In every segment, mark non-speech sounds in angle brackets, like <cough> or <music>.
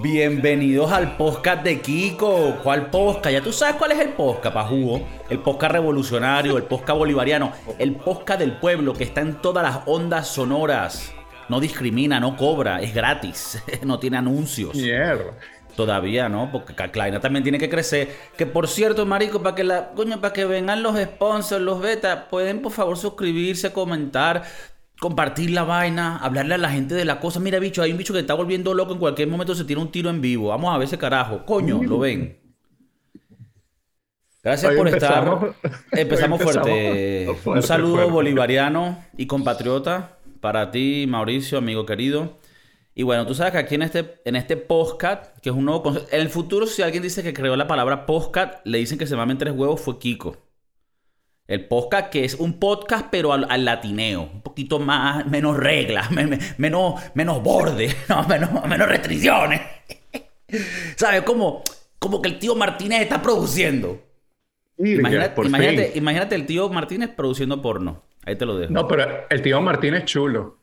Bienvenidos al podcast de Kiko. ¿Cuál podcast? Ya tú sabes cuál es el podcast, Pajugo. El podcast revolucionario, el podcast bolivariano, el podcast del pueblo que está en todas las ondas sonoras. No discrimina, no cobra, es gratis, <laughs> no tiene anuncios. Mierda. Todavía no, porque Claina también tiene que crecer. Que por cierto, marico, para que la coño, para que vengan los sponsors, los beta, pueden por favor suscribirse, comentar, compartir la vaina, hablarle a la gente de la cosa. Mira, bicho, hay un bicho que está volviendo loco, en cualquier momento se tira un tiro en vivo. Vamos a ver ese carajo. Coño, lo ven. Gracias Hoy por empezamos- estar. <laughs> Empezamos fuerte. Un saludo fuerte. bolivariano y compatriota para ti, Mauricio, amigo querido. Y bueno, tú sabes que aquí en este, en este podcast, que es un nuevo concepto, en el futuro si alguien dice que creó la palabra podcast, le dicen que se mamen tres huevos, fue Kiko. El podcast que es un podcast pero al, al latineo, un poquito más, menos reglas, <laughs> me- me- menos, menos borde, <laughs> no, menos, menos restricciones. <laughs> ¿Sabes? Como, como que el tío Martínez está produciendo. Irga, Imagínate, imagínate, imagínate el tío Martínez produciendo porno. Ahí te lo dejo. No, pero el tío Martín es chulo.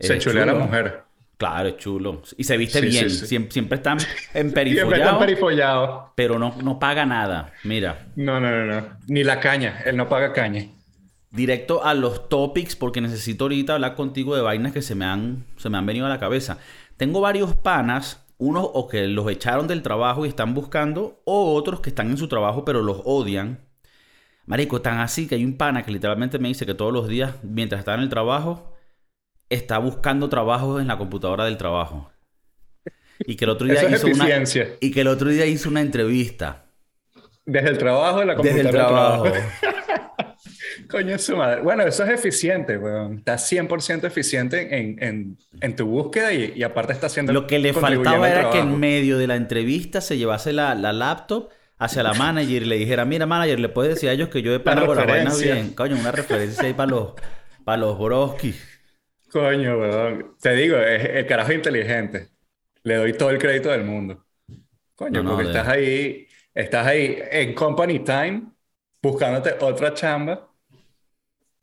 Se chulea a la mujer. Claro, es chulo. Y se viste Sí, bien. sí, sí. Siempre, <laughs> siempre está Siempre está emperifollado, perifollado. pero no, no paga nada. Mira, No, no, no, no. Ni la caña. Él no paga caña. directo a los topics porque necesito ahorita hablar contigo de vainas que se me han, se me han venido a la cabeza. Tengo varios panas, unos o que los echaron del trabajo y están buscando, o otros que están en su trabajo pero los odian. Marico, tan así que hay un pana que literalmente me dice que todos los días, mientras está en el trabajo, está buscando trabajos en la computadora del trabajo. Y que el otro día hizo una y que el otro día hizo una entrevista Desde el trabajo de la desde computadora. el del trabajo. <laughs> Coño, es su madre. Bueno, eso es eficiente, weón. Está 100% eficiente en, en, en tu búsqueda y, y aparte está haciendo. Lo que le faltaba al era que en trabajo. medio de la entrevista se llevase la, la laptop hacia la manager y le dijera, mira manager, le puedes decir a ellos que yo he pagado la vaina bien. Coño, una referencia ahí para los, para los broski. Coño, weón. Te digo, es, el carajo inteligente. Le doy todo el crédito del mundo. Coño, No, no, porque de- estás ahí, estás ahí en company time, buscándote otra chamba.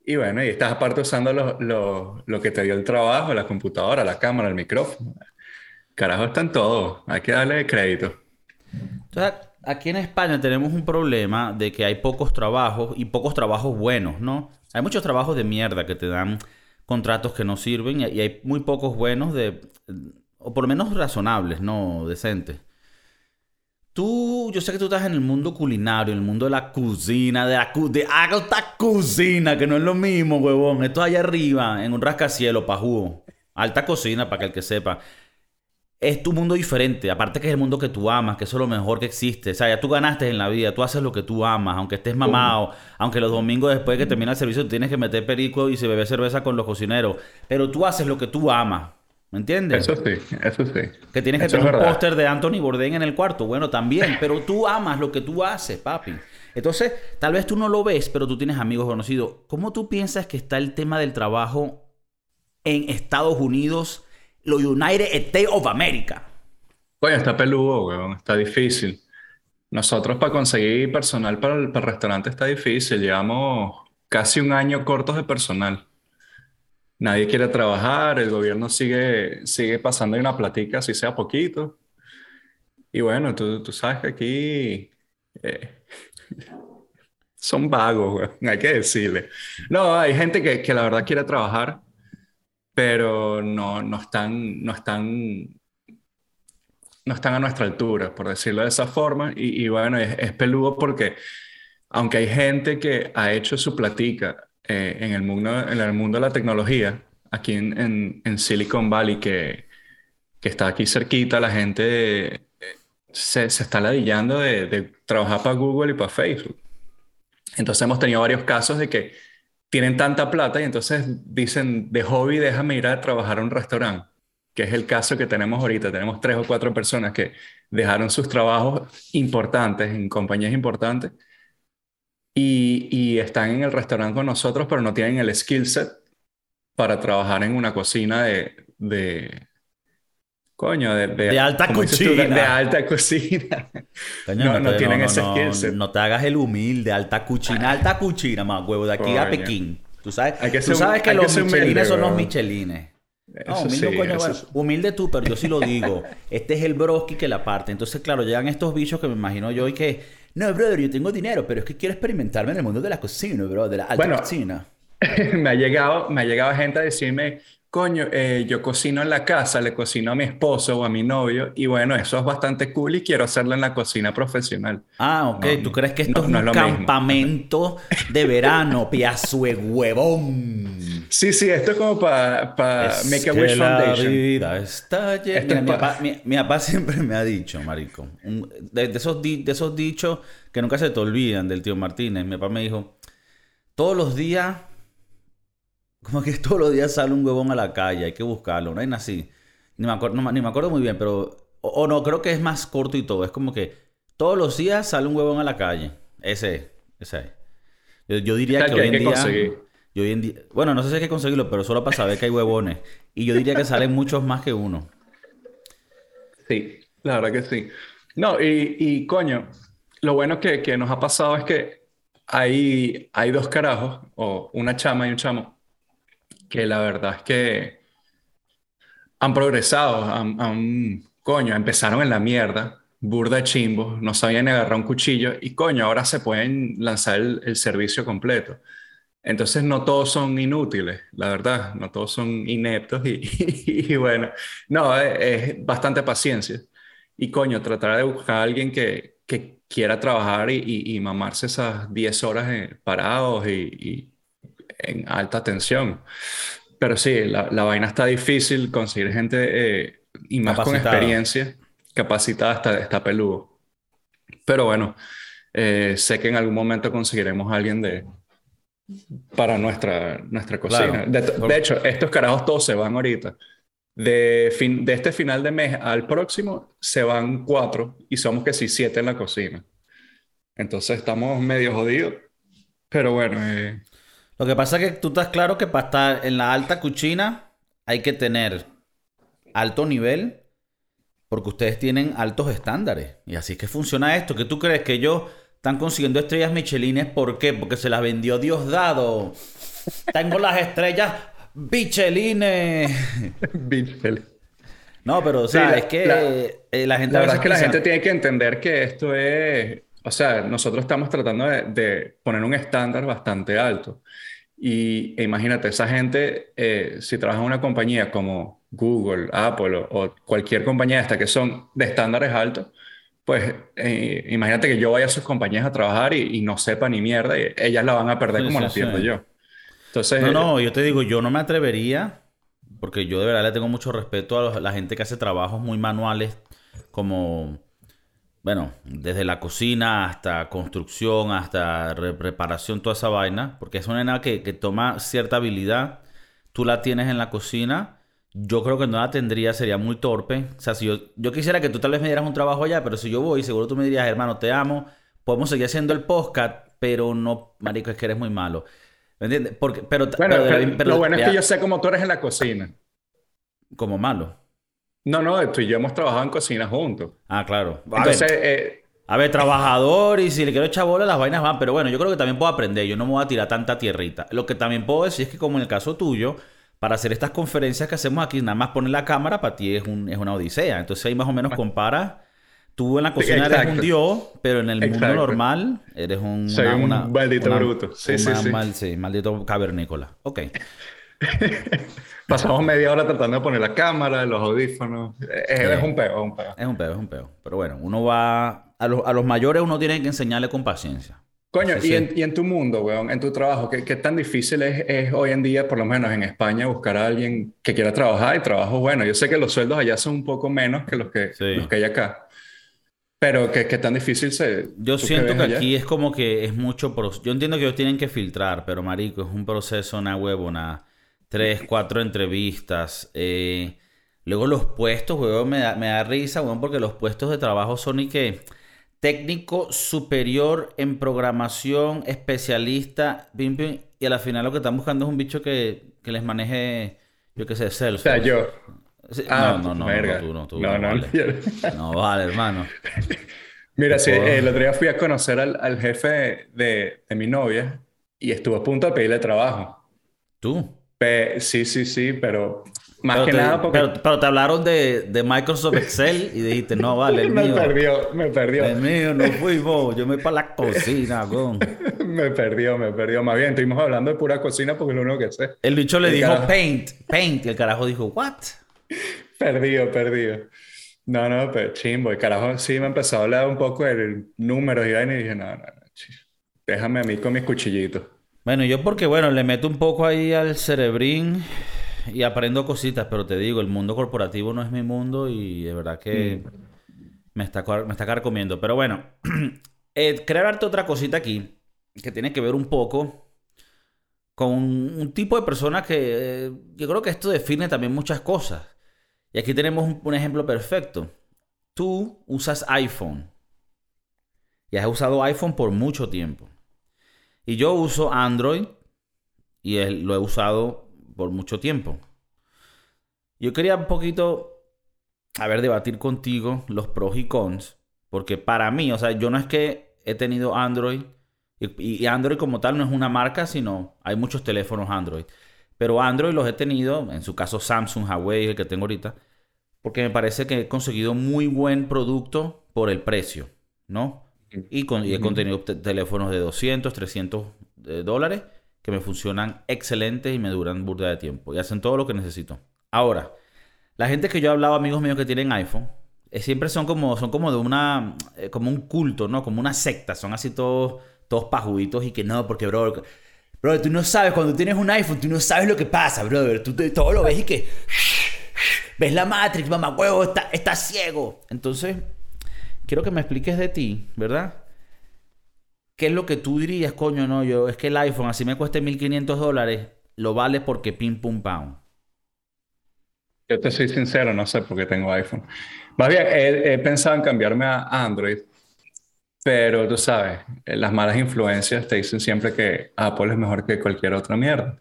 Y bueno, y estás aparte usando lo, lo- lo que te dio el trabajo, la computadora, la cámara, el micrófono. Carajo, está en todo. Hay que darle crédito. Entonces, aquí en España tenemos un problema de que hay pocos trabajos y pocos trabajos buenos, ¿no? Hay muchos trabajos de mierda que te dan contratos que no sirven y hay muy pocos buenos de, o por lo menos razonables, ¿no? Decentes. Tú, yo sé que tú estás en el mundo culinario, en el mundo de la cocina, de la de alta cocina, que no es lo mismo, huevón. Esto allá arriba, en un rascacielos, pajú. Alta cocina, para que el que sepa es tu mundo diferente. Aparte que es el mundo que tú amas, que eso es lo mejor que existe. O sea, ya tú ganaste en la vida, tú haces lo que tú amas, aunque estés mamado, aunque los domingos después de que termina el servicio tienes que meter perico y se bebe cerveza con los cocineros. Pero tú haces lo que tú amas. ¿Me entiendes? Eso sí, eso sí. que tienes que eso tener un póster de Anthony Bourdain en el cuarto. Bueno, también, pero tú amas lo que tú haces, papi. Entonces, tal vez tú no lo ves, pero tú tienes amigos conocidos. ¿Cómo tú piensas que está el tema del trabajo en Estados Unidos, los United States of America? Coño, está peludo, weón. Está difícil. Nosotros para conseguir personal para el, para el restaurante está difícil. Llevamos casi un año cortos de personal. Nadie quiere trabajar, el gobierno sigue, sigue pasando una platica, así sea poquito. Y bueno, tú, tú sabes que aquí eh, <laughs> son vagos, hay que decirle. No, hay gente que, que la verdad quiere trabajar, pero no, no están, no están no están a nuestra altura, por decirlo de esa forma. Y, y bueno, es, es peludo porque aunque hay gente que ha hecho su platica eh, en el mundo, en el mundo de la tecnología, aquí en, en- en Silicon Valley, que, que está aquí cerquita, la gente eh, se, se está ladillando de, de trabajar para Google y para Facebook. Entonces hemos tenido varios casos de que tienen tanta plata y entonces dicen, de hobby déjame ir a trabajar a un restaurante que es el caso que tenemos ahorita. Tenemos tres o cuatro personas que dejaron sus trabajos importantes en compañías importantes y, y están en el restaurante con nosotros, pero no tienen el skill set para trabajar en una cocina de, de coño, de, De alta tú, de- cocina. de alta cocina. <laughs> Coño, No- no te- tienen no, ese no, no te hagas el humilde, alta cuchina, alta cuchina, más huevo, de aquí a. Pekín. Tú sabes, que tú ser un- sabes que hay que los michelines humilde, son los michelines. No, humilde, sí, coño, bueno, humilde tú, pero yo sí lo digo. <laughs> Este es el broski que la parte. Entonces, claro, llegan estos bichos que me imagino yo y que, no, brother, yo tengo dinero, pero es que quiero experimentarme en el mundo de la cocina, bro, de la alta Bueno, cocina. <laughs> me ha llegado, me ha llegado gente a decirme, coño, eh, yo cocino en la casa, le cocino a mi esposo o a mi novio, y bueno, eso es bastante cool y quiero hacerlo en la cocina profesional. Ah, ok. No, ¿Tú crees que esto no, es no un es lo mismo. campamento de verano, <laughs> piazo de huevón? Sí, sí, esto es como para Es Make a Wish la Foundation. vida está llena. Mira, mi, pa- papá, mi- mi papá <laughs> siempre me ha dicho, marico, un- de, de esos di- de esos dichos que nunca se te olvidan del tío Martínez. Mi papá me dijo, todos los días, como que <laughs> todos los días sale un huevón a la calle, hay que buscarlo, no hay nada así. Ni me acuerdo, no ni me acuerdo muy bien, pero, o, o no, creo que es más corto y todo. Es como que todos los días sale un huevón a la calle. Ese es, ese es. Yo, yo diría que que hoy en que día... conseguir. yo hoy en día... Bueno, no sé si hay que conseguirlo, pero solo para saber que hay huevones. Y yo diría que salen muchos más que uno. Sí, la verdad que sí. No, y, y coño, lo bueno que, que nos ha pasado es que hay, hay dos carajos, o una chama y un chamo, que la verdad es que han progresado, han, coño, empezaron en la mierda, burda de chimbos, no sabían agarrar un cuchillo, y coño, ahora se pueden lanzar el, servicio completo. Entonces no todos son inútiles, la verdad, no todos son ineptos y, <laughs> bueno, no, es, es bastante paciencia. Y coño, tratar de buscar a alguien que, que quiera trabajar y, y- mamarse esas 10 horas eh, parados y en alta tensión. Pero sí, la, la vaina está difícil, conseguir gente eh, y más con experiencia, capacitada, está, está peludo. Pero bueno, eh, sé que en algún momento conseguiremos a alguien de, para nuestra, nuestra cocina. Claro. De, Por- de hecho, estos carajos todos se van ahorita. De, fin, de este final de mes al próximo se van cuatro y somos que sí siete en la cocina. Entonces estamos medio jodidos. Pero bueno, eh, Lo que pasa es que tú estás claro que para estar en la alta cuchina hay que tener alto nivel porque ustedes tienen altos estándares. Y así es que funciona esto. ¿Qué tú crees que ellos están consiguiendo estrellas Michelines? ¿Por qué? Porque se las vendió Diosdado. Tengo las estrellas Michelines. <laughs> No, pero o Sí, sea, la- es que la- eh, la gente La verdad es que la gente tiene que entender que esto es, o sea, nosotros estamos tratando de, de poner un estándar bastante alto. Y e imagínate, esa gente, eh, si trabaja en una compañía como Google, Apple o, o cualquier compañía esta que son de estándares altos, pues eh, imagínate que yo vaya a sus compañías a trabajar y, y no sepa ni mierda, y ellas la van a perder Sí, como sí, la pierdo sí. yo. Entonces, No, no, yo te digo, yo no me atrevería, porque yo de verdad le tengo mucho respeto a la gente que hace trabajos muy manuales, como, bueno, desde la cocina hasta construcción, hasta re- reparación, toda esa vaina, porque es una nena que, que toma cierta habilidad, tú la tienes en la cocina, yo creo que no la tendría, sería muy torpe. O sea, si yo, yo quisiera que tú tal vez me dieras un trabajo allá, pero si yo voy, seguro tú me dirías, hermano, te amo, podemos seguir haciendo el podcast, pero no, marico, es que eres muy malo. ¿Me entiendes? Porque, pero, bueno, pero- pero pero- lo bueno es que ya, yo sé cómo tú eres en la cocina. Como malo. No, no, tú y yo hemos trabajado en cocina juntos. Ah, claro. A Entonces, ver, eh, a ver, trabajador y si le quiero echar bola, las vainas van. Pero bueno, yo creo que también puedo aprender. Yo no me voy a tirar tanta tierrita. Lo que también puedo decir es que como en el caso tuyo, para hacer estas conferencias que hacemos aquí, nada más poner la cámara para ti es, un, es una odisea. Entonces ahí más o menos comparas. Tú en la cocina eres un dios, pero en el mundo normal eres un... Soy un maldito una- bruto. Sí, sí, una sí. mal- sí, maldito cavernícola. Ok. <laughs> Pasamos media hora tratando de poner la cámara, los audífonos. Es, es un peo, es un peo. Es un peo, es un peo. Pero bueno, uno va... A los, a los mayores uno tiene que enseñarle con paciencia. Coño, Sí, y, sí. en, y en tu mundo, weón, en tu trabajo, ¿qué, qué tan difícil es, es hoy en día, por lo menos en España, buscar a alguien que quiera trabajar y trabajo bueno? Yo sé que los sueldos allá son un poco menos que los que, Sí. los que hay acá. Pero ¿qué, qué tan difícil se... Yo siento que allá? aquí es como que es mucho proceso. Yo entiendo que ellos tienen que filtrar, pero marico, es un proceso, una huevona. Tres, cuatro entrevistas. eh, Luego los puestos, huevón, me da, me da risa, huevón, porque los puestos de trabajo son y que técnico superior en programación, especialista, pim, pim, y a la final lo que están buscando es un bicho que, que les maneje, yo qué sé, O Salesforce. sea, yo... Sí, Ah, no, no, no, tú no, tú No, no, vale. No vale, hermano. <laughs> Mira, sí, puedo- el otro día fui a conocer al, al jefe de, de mi novia y estuvo a punto de pedirle trabajo. Tú. Pe- sí, sí, sí, pero Más pero que te, nada porque pero, pero te hablaron de, de Microsoft Excel y dijiste, no, <laughs> vale, el me mío. perdió, me perdió. El mío no fuimos. Yo me voy para la cocina, <laughs> con. Me perdió, me perdió. Más bien, estuvimos hablando de pura cocina porque es lo único que sé. El bicho le El dijo carajo. paint, paint. Y el carajo dijo, what? <laughs> Perdido, perdido. No, no, pero chimbo. El carajo sí me empezó a hablar un poco de números y vaina y dije, no, no, no, déjame a mí con mis cuchillitos. Bueno, yo porque, bueno, le meto un poco ahí al cerebrín y aprendo cositas, pero te digo, el mundo corporativo no es mi mundo y de verdad que me está, me está carcomiendo. Pero bueno, <clears throat> eh, quería darte otra cosita aquí que tiene que ver un poco con un, un tipo de persona que eh, yo creo que esto define también muchas cosas. Y aquí tenemos un, un ejemplo perfecto. Tú usas iPhone y has usado iPhone por mucho tiempo. Y yo uso Android y lo he usado por mucho tiempo. Yo quería un poquito, a ver, debatir contigo los pros y cons, porque para mí, o sea, yo no es que he tenido Android, y, y Android como tal no es una marca, sino hay muchos teléfonos Android. Pero Android los he tenido, en su caso Samsung, Huawei, el que tengo ahorita, porque me parece que he conseguido muy buen producto por el precio, ¿no? Y, con, y he contenido te- teléfonos de 200, 300 eh, dólares que me funcionan excelentes y me duran burda de tiempo y hacen todo lo que necesito. Ahora, la gente que yo he hablado, amigos míos que tienen iPhone, eh, siempre son como, son como de una, eh, como un culto, ¿no? Como una secta, son así todos, todos pajuditos y que no, porque, bro, bro, tú no sabes, cuando tienes un iPhone, tú no sabes lo que pasa, brother. Tú te- todo lo ves y que ves la Matrix, mamá huevo, está, está ciego. Entonces, quiero que me expliques de ti, ¿verdad? ¿Qué es lo que tú dirías, coño? No, yo, es que el iPhone, así me cueste 1500 dólares, lo vale porque pim pum pam. Yo te soy sincero, no sé por qué tengo iPhone. Más bien, he, he pensado en cambiarme a Android, pero tú sabes, eh, las malas influencias te dicen siempre que Apple es mejor que cualquier otra mierda.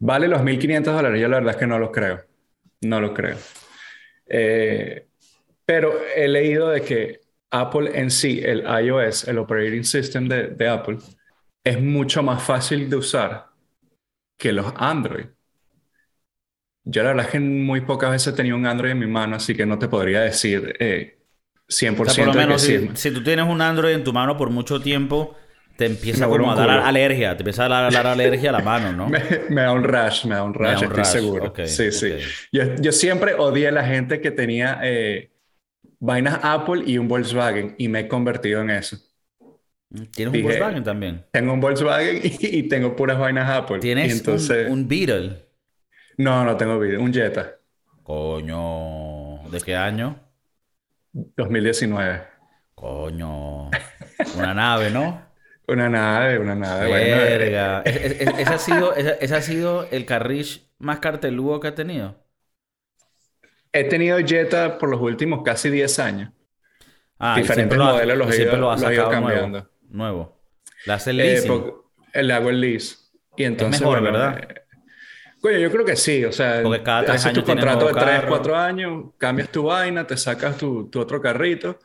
¿Vale los 1.500 dólares? Yo la verdad es que no lo creo. No lo creo. Eh, pero he leído de que Apple en sí, el iOS, el operating system de, de Apple, es mucho más fácil de usar que los Android. Yo la verdad es que muy pocas veces he tenido un Android en mi mano, así que no te podría decir eh, 100% O sea, por lo que menos si, si tú tienes un Android en tu mano por mucho tiempo, te empieza como a dar alergia, te empieza a dar, dar alergia a la mano, ¿no? <laughs> Me, me da un rush, me da un da un estoy rush, seguro. ok, sí, sí. Yo, yo siempre odié a la gente que tenía eh, vainas Apple y un Volkswagen y me he convertido en eso. Tienes un Volkswagen también. Tengo un Volkswagen <laughs> y, y tengo puras vainas Apple. Y Tienes entonces, un, un Beetle. no, no tengo video, un Jetta, Coño, ¿de qué año? 2019. Coño, una nave, ¿no? <laughs> Una nave, una nave. bueno, eh, Verga. Ese, ese- ese ha sido, ese, ese ha sido el carrish más carteludo que ha tenido. He tenido Jetta por los últimos casi 10 años. Ah, Diferentes siempre lo ha- modelos los he ido- lo los he ido nuevo. cambiando. Nuevo. Le hace el Eh, leasing. le hago el lease. Y entonces, mejor, bueno, ¿verdad? eh, coño, yo creo que sí. O sea, Porque cada tres haces tu años tienes contrato de nuevo 3, carro. 4 años, cambias tu vaina, te sacas tu, tu otro carrito.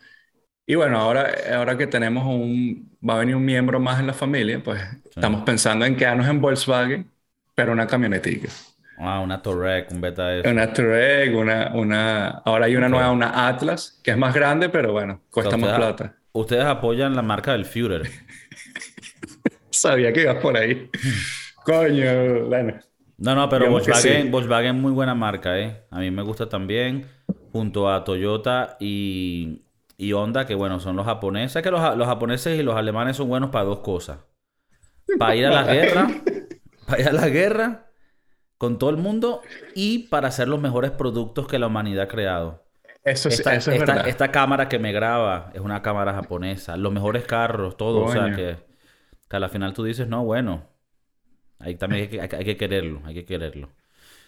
Y bueno, ahora, ahora que tenemos un, va a venir un miembro más en la familia, pues estamos pensando en quedarnos en Volkswagen, pero una camionetica. Ah, una Touareg, un beta de eso. Una Touareg, una, una, ahora hay una nueva, una Atlas, que es más grande, pero bueno, cuesta más plata. Ustedes apoyan la marca del Führer. <laughs> Sabía que ibas por ahí. Coño, bueno. No, no, pero Digamos Volkswagen, sí. Volkswagen muy buena marca, ¿eh? A mí me gusta también, junto a Toyota y, y Honda, que bueno, son los japoneses. Es que los, los japoneses y los alemanes son buenos para dos cosas. Para <laughs> ir a la guerra, para ir a la guerra con todo el mundo y para hacer los mejores productos que la humanidad ha creado. Eso, Esta, eso es esta- verdad. esta cámara que me graba es una cámara japonesa. Los mejores carros, todo. O sea, que, que a la final tú dices, no, bueno. Ahí también hay que, hay que- hay que quererlo, hay que quererlo.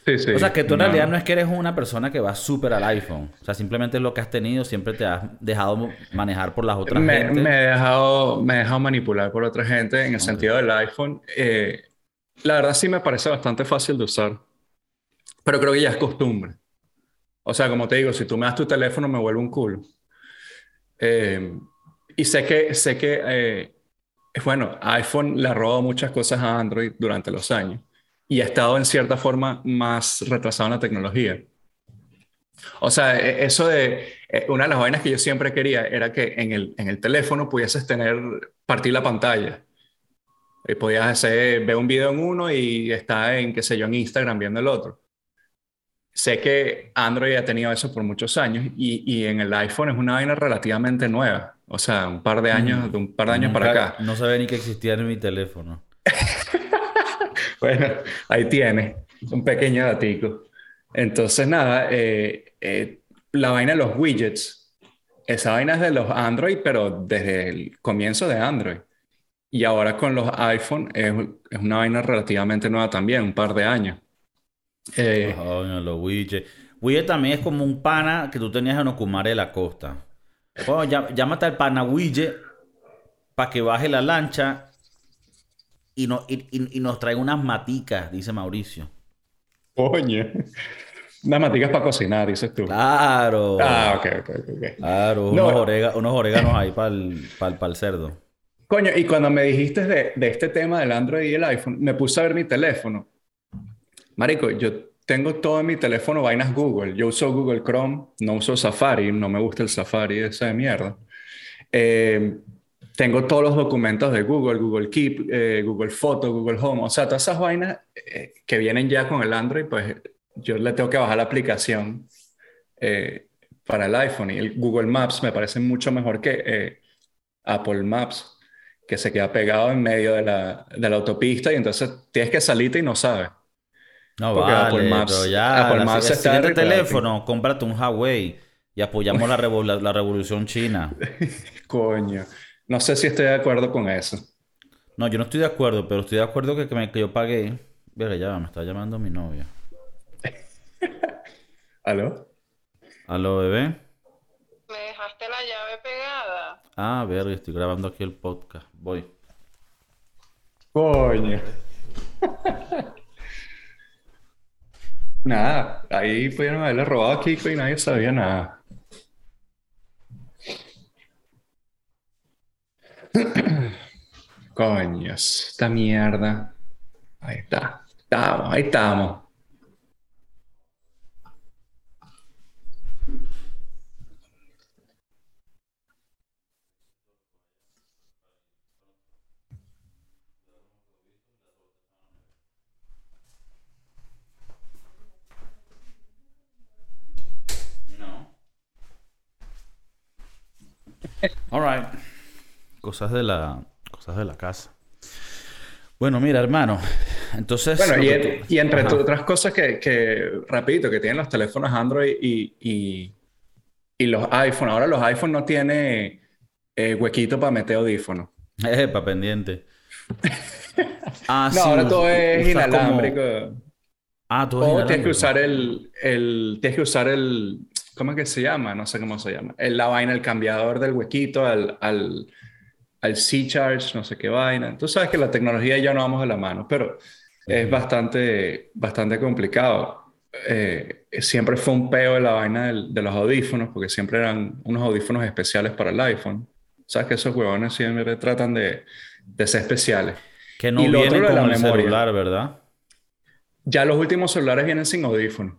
Sí, sí. O sea, que tú en No. realidad no es que eres una persona que va súper al iPhone. O sea, simplemente es lo que has tenido, siempre te has dejado manejar por las otras me, gente. me he dejado, me he dejado manipular por otra gente en el sentido del iPhone. Eh, la verdad sí me parece bastante fácil de usar, pero creo que ya es costumbre. O sea, como te digo, si tú me das tu teléfono me vuelve un culo. Eh, y sé que, sé que eh, bueno, iPhone le ha robado muchas cosas a Android durante los años. y ha estado en cierta forma más retrasado en la tecnología. O sea, e, eso de, eh, una de las vainas que yo siempre quería era que en el, en el teléfono pudieses tener, partir la pantalla. Y podías hacer, ver un video en uno y está en, qué sé yo, en Instagram viendo el otro. Sé que Android ha tenido eso por muchos años y, y en el iPhone es una vaina relativamente nueva. O sea, un par de años, de un par de años para acá. No sabía ni que existía en mi teléfono. <laughs> bueno, ahí tiene un pequeño datico. Entonces, nada, eh, eh, la vaina de los widgets, esa vaina es de los Android, pero desde el comienzo de Android. Y ahora con los iPhone es, es una vaina relativamente nueva también, un par de años. Eh, los widgets. Widget también es como un pana que tú tenías en Ocumare de la Costa. Bueno, llámate al pana widget para que baje la lancha y, no, y, nos traiga unas maticas, dice Mauricio. Coño. Unas maticas para cocinar, dices tú. Claro. Ah, ok, ok, ok. Claro, unos, unos oréganos ahí para el, para el, cerdo. Coño, y cuando me dijiste de, de, este tema del Android y el iPhone, me puse a ver mi teléfono. Marico, yo tengo todo en mi teléfono vainas Google. Yo uso Google Chrome, no uso Safari, no me gusta el Safari, esa de mierda. Eh, tengo todos los documentos de Google, Google Keep, eh, Google Photo, Google Home, o sea, todas esas vainas eh, que vienen ya con el Android, pues yo le tengo que bajar la aplicación para el iPhone y el Google Maps me parece mucho mejor que Apple Maps, que se queda pegado en medio de la, de la autopista y entonces tienes que salirte y no sabes. No Porque vale, Apple Maps, pero ya, Apple Maps el siguiente teléfono, cómprate un Huawei y apoyamos la, la, revolución china. <laughs> Coño, no sé si estoy de acuerdo con eso. No, yo no estoy de acuerdo, pero estoy de acuerdo que, que, me, que yo pagué. Verga, ya me está llamando mi novia. <laughs> ¿Aló? ¿Aló, bebé? Me dejaste la llave pegada. Ah, verga, estoy grabando aquí el podcast. Voy. Coño. Nada, ahí pudieron haberle robado a Kiko y nadie sabía nada. Coños, esta mierda. Ahí está. Estamos, ahí estamos. Alright. Cosas de la, cosas de la casa. Bueno, mira, hermano. Entonces. Bueno, y, entre otras cosas que, que, rapidito, que tienen los teléfonos Android y, y, los iPhone. Ahora los iPhone no tienen eh, huequito para meter audífonos. <laughs> Eh, para pendiente. <laughs> ah, no, ahora todo es inalámbrico. Ah, todo es inalámbrico. tienes que usar el, el, tienes que usar el, ¿Cómo es que se llama? No sé cómo se llama. Es la vaina, el cambiador del huequito al, al, al C-Charge, no sé qué vaina. Tú sabes que la tecnología ya no vamos a la mano, pero es bastante, bastante complicado. Eh, siempre fue un peo de la vaina de los audífonos, porque siempre eran unos audífonos especiales para el iPhone. Sabes que esos huevones siempre tratan de, de ser especiales. Que no y lo viene con el celular, ¿verdad? Ya los últimos celulares vienen sin audífonos.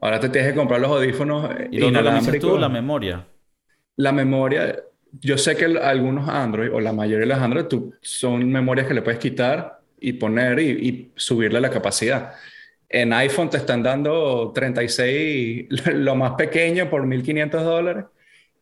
Ahora te tienes que comprar los audífonos ¿Y dónde tú? La memoria. La memoria, yo sé que algunos Android, o la mayoría de los Android, tú, son memorias que le puedes quitar y poner y, subirle la capacidad. En iPhone te están dando 36, <laughs> lo más pequeño, por 1.500 dólares.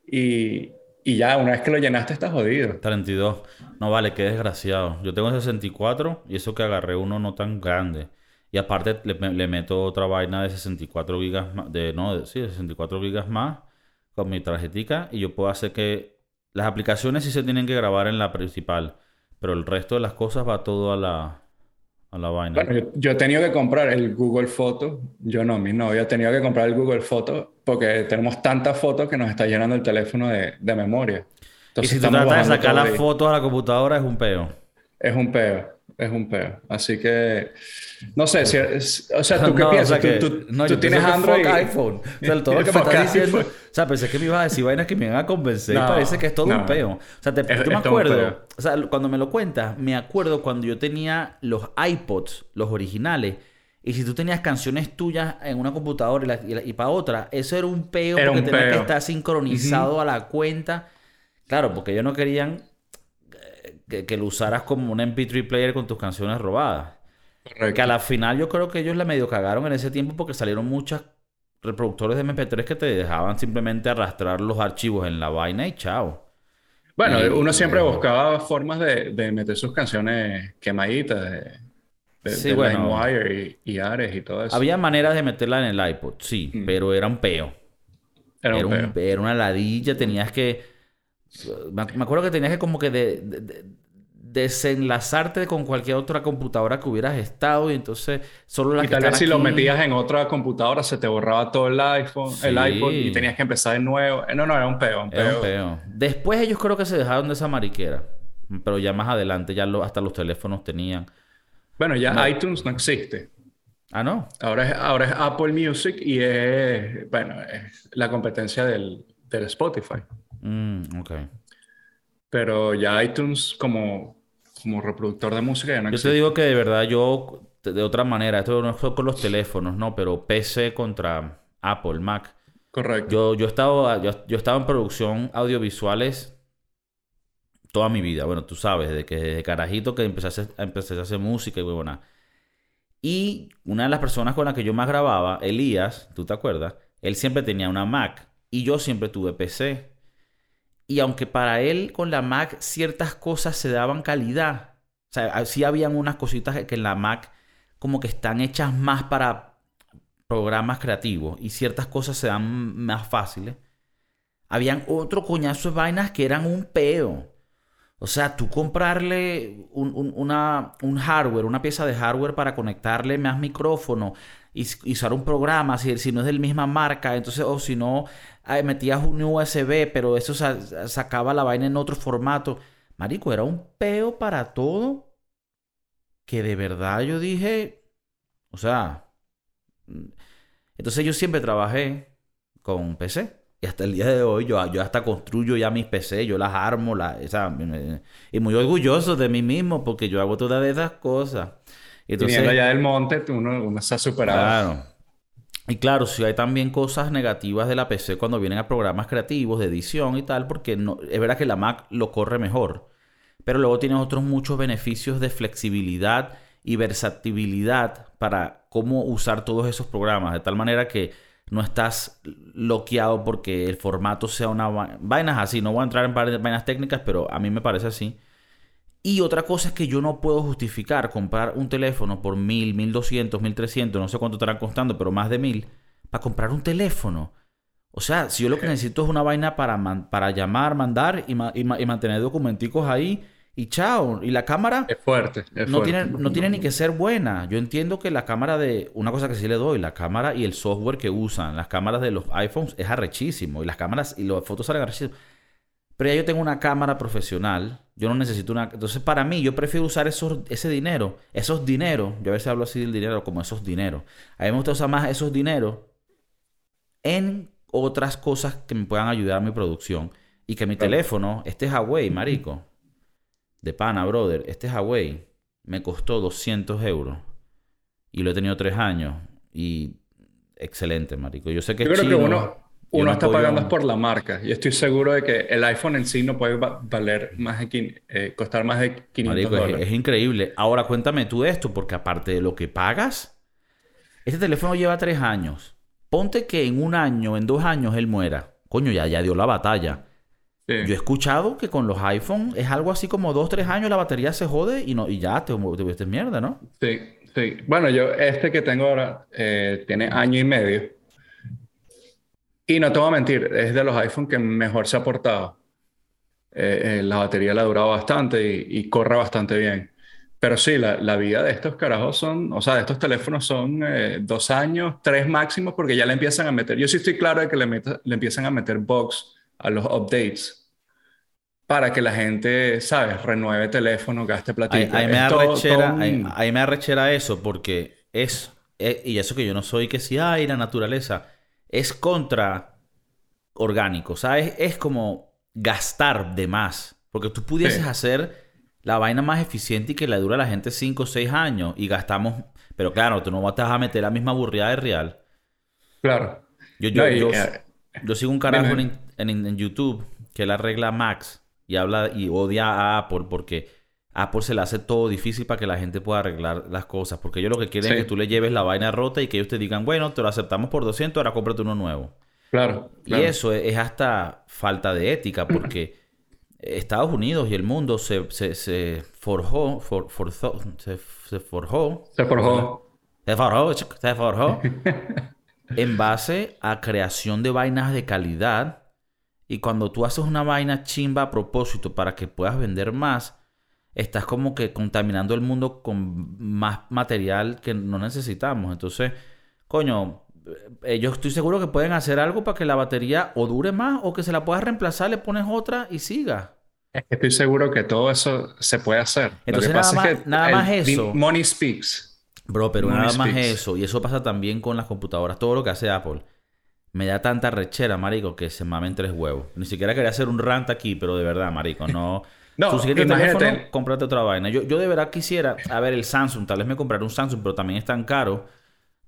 Y, y ya, una vez que lo llenaste, estás jodido. 32. No vale, qué desgraciado. Yo tengo 64 y eso que agarré uno no tan grande. Y aparte le, meto otra vaina de 64 gigas más, de, no, sí, de 64 gigas más con mi tarjetica y yo puedo hacer que las aplicaciones sí se tienen que grabar en la principal, pero el resto de las cosas va todo a la, a la vaina. Bueno, yo, he tenido que comprar el Google Photo, yo no, mi novia ha tenido que comprar el Google Photo porque tenemos tantas fotos que nos está llenando el teléfono de, memoria. y si tú tratas de sacar las fotos a la computadora es un peo. Es un peo. Es un peo. Así que, no sé, si, o sea, ¿tú <laughs> qué No, o piensas? sea que- tú tú- no, tú tienes Android. iPhone. O sea, <laughs> todo lo que me estás diciendo. iPhone. O sea, pensé que me ibas a decir vainas que me iban a convencer y No, parece que es todo un peo. O sea, te, Es- yo me acuerdo. O sea, cuando me lo cuentas, me acuerdo cuando yo tenía los iPods, los originales. Y si tú tenías canciones tuyas en una computadora y, la- y la- y para otra, eso era un peo Era porque un tenía que estar sincronizado a la cuenta. Claro, porque ellos no querían que, que lo usaras como un MP3 player con tus canciones robadas. Correcto. Que a la final yo creo que ellos la medio cagaron en ese tiempo porque salieron muchos reproductores de MP3 que te dejaban simplemente arrastrar los archivos en la vaina y chao. Bueno, Y- uno siempre buscaba formas de, de meter sus canciones quemaditas de, de, Sí, de bueno. LimeWire y, y Ares y todo eso. Había maneras de meterla en el iPod, sí, Mm. pero era un peo. Era un Era, un- peo. era una ladilla, tenías que... Me me acuerdo que tenías que como que de- desenlazarte con cualquier otra computadora que hubieras estado y entonces solo la Y que tal vez si lo metías en otra computadora se te borraba todo el iPhone, el iPod y tenías que empezar de nuevo. Eh, No, no, era un peo, un Era peo. un peo. Después ellos creo que se dejaron de esa mariquera. Pero ya más adelante ya lo- hasta los teléfonos tenían. Bueno, ya No. iTunes no existe. Ah, no. Ahora es, ahora es Apple Music y es, bueno, es la competencia del, del Spotify. Mm, ok. Pero ya iTunes como, como reproductor de música ya no Yo te digo que de verdad yo, de otra manera, esto no es con los teléfonos, no, pero PC contra Apple, Mac. Correcto. Yo, yo he estado, yo, yo he estado en producción audiovisuales toda mi vida. Bueno, tú sabes, desde que desde carajito que empecé a hacer, empecé a hacer música y huevona. Y una de las personas con las que yo más grababa, Elías, ¿tú te acuerdas? Él siempre tenía una Mac y yo siempre tuve PC. Y aunque para él con la Mac ciertas cosas se daban calidad, o sea, sí habían unas cositas que en la Mac como que están hechas más para programas creativos y ciertas cosas se dan más fáciles. Habían otro coñazo de vainas que eran un peo. O sea, tú comprarle un, un- una, un hardware, una pieza de hardware para conectarle más micrófono y, usar un programa, si, si no es de la misma marca, entonces, o si no, metías un USB, pero eso sa- sacaba la vaina en otro formato. Marico, era un peo para todo que de verdad yo dije, o sea, mm, entonces yo siempre trabajé con PC. Y hasta el día de hoy yo, yo hasta construyo ya mis PC, yo las armo, la, o sea, y muy orgulloso de mí mismo porque yo hago todas esas cosas. Y entonces, Viniendo allá del monte, uno, uno ha superado. Claro. Y claro, sí hay también cosas negativas de la PC cuando vienen a programas creativos de edición y tal, porque no, es verdad que la Mac lo corre mejor, pero luego tiene otros muchos beneficios de flexibilidad y versatilidad para cómo usar todos esos programas, de tal manera que no estás bloqueado porque el formato sea una va- vainas así. No voy a entrar en va- vainas técnicas, pero a mí me parece así. Y otra cosa es que yo no puedo justificar comprar un teléfono por mil, mil doscientos, mil trescientos, no sé cuánto estarán costando, pero más de mil, para comprar un teléfono. O sea, si yo lo que necesito es una vaina para, man- para llamar, mandar y, ma- y ma- y mantener documenticos ahí y chao. Y la cámara Es fuerte, es no fuerte. tiene, no tiene ni que ser buena. Yo entiendo que la cámara de... Una cosa que sí le doy, la cámara y el software que usan, las cámaras de los iPhones es arrechísimo. Y las cámaras y las fotos salen arrechísimos. Pero ya yo tengo una cámara profesional. Yo no necesito una... Entonces, para mí, yo prefiero usar esos, ese dinero. Esos dineros. Yo a veces hablo así del dinero como esos dineros. A mí me gusta usar más esos dineros en otras cosas que me puedan ayudar a mi producción. Y que mi Claro. teléfono, este Huawei, marico, de pana, brother, este Huawei me costó 200 euros. Y lo he tenido tres años. Y excelente, marico. Yo sé que Yo es creo que chino, uno, uno no está apoyo- pagando por la marca. Y estoy seguro de que el iPhone en sí no puede va- valer más de, quin- eh, costar más de 500 Marico, es, dólares. es increíble. Ahora cuéntame tú esto, porque aparte de lo que pagas, este teléfono lleva tres años. Ponte que en un año, en dos años, él muera. Coño, ya, ya dio la batalla. Sí. Yo he escuchado que con los iPhone es algo así como dos, tres años la batería se jode y, no, y ya te, te, te mierda, ¿no? Sí, sí. Bueno, yo este que tengo ahora eh, tiene año y medio. Y no te voy a mentir, es de los iPhone que mejor se ha portado. Eh, eh, la batería la ha durado bastante y, y corre bastante bien. Pero sí, la, la vida de estos carajos son, o sea, de estos teléfonos son eh, dos años, tres máximos, porque ya le empiezan a meter. Yo sí estoy claro de que le, meta- le empiezan a meter bugs a los updates. para que la gente, ¿sabes? Renueve teléfono, gaste Ahí, platita. ahí me Es todo- arrechera, todo un- ahí, ahí me arrechera eso porque es, eh, y eso que yo no soy que si hay la naturaleza, es contra orgánico, ¿sabes? Es como gastar de más, porque tú pudieses Sí. hacer la vaina más eficiente y que le dura a la gente 5 o 6 años y gastamos, pero claro, tú no vas a meter la misma burriada de real. Claro. Yo, yo, No, y, yo, eh, yo sigo un carajo en- en YouTube que la regla Max y habla y odia a Apple porque Apple se le hace todo difícil para que la gente pueda arreglar las cosas. Porque ellos lo que quieren Sí. es que tú le lleves la vaina rota y que ellos te digan, bueno, te lo aceptamos por 200, ahora cómprate uno nuevo. Claro, claro. Y eso es, hasta falta de ética <clears throat> porque Estados Unidos y el mundo se, se, se forjó, for- forzó- se, se forjó Se forjó. se forjó, se forjó. <laughs> en base a creación de vainas de calidad. Y cuando tú haces una vaina chimba a propósito para que puedas vender más, estás como que contaminando el mundo con más material que no necesitamos. Entonces, coño, eh, yo estoy seguro que pueden hacer algo para que la batería o dure más o que se la puedas reemplazar, le pones otra y siga. Es que estoy seguro que todo eso se puede hacer. Lo Entonces, que nada pasa es más- que nada el más eso. Money speaks. Bro, pero Money nada más eso. Y eso pasa también con las computadoras. Todo lo que hace Apple. Me da tanta rechera, marico, que se mamen tres huevos. Ni siquiera quería hacer un rant aquí, pero de verdad, marico, no... <laughs> No, imagínate. teléfono, cómprate otra vaina. Yo, yo de verdad quisiera... A ver, el Samsung. Tal vez me compraré un Samsung, pero también es tan caro.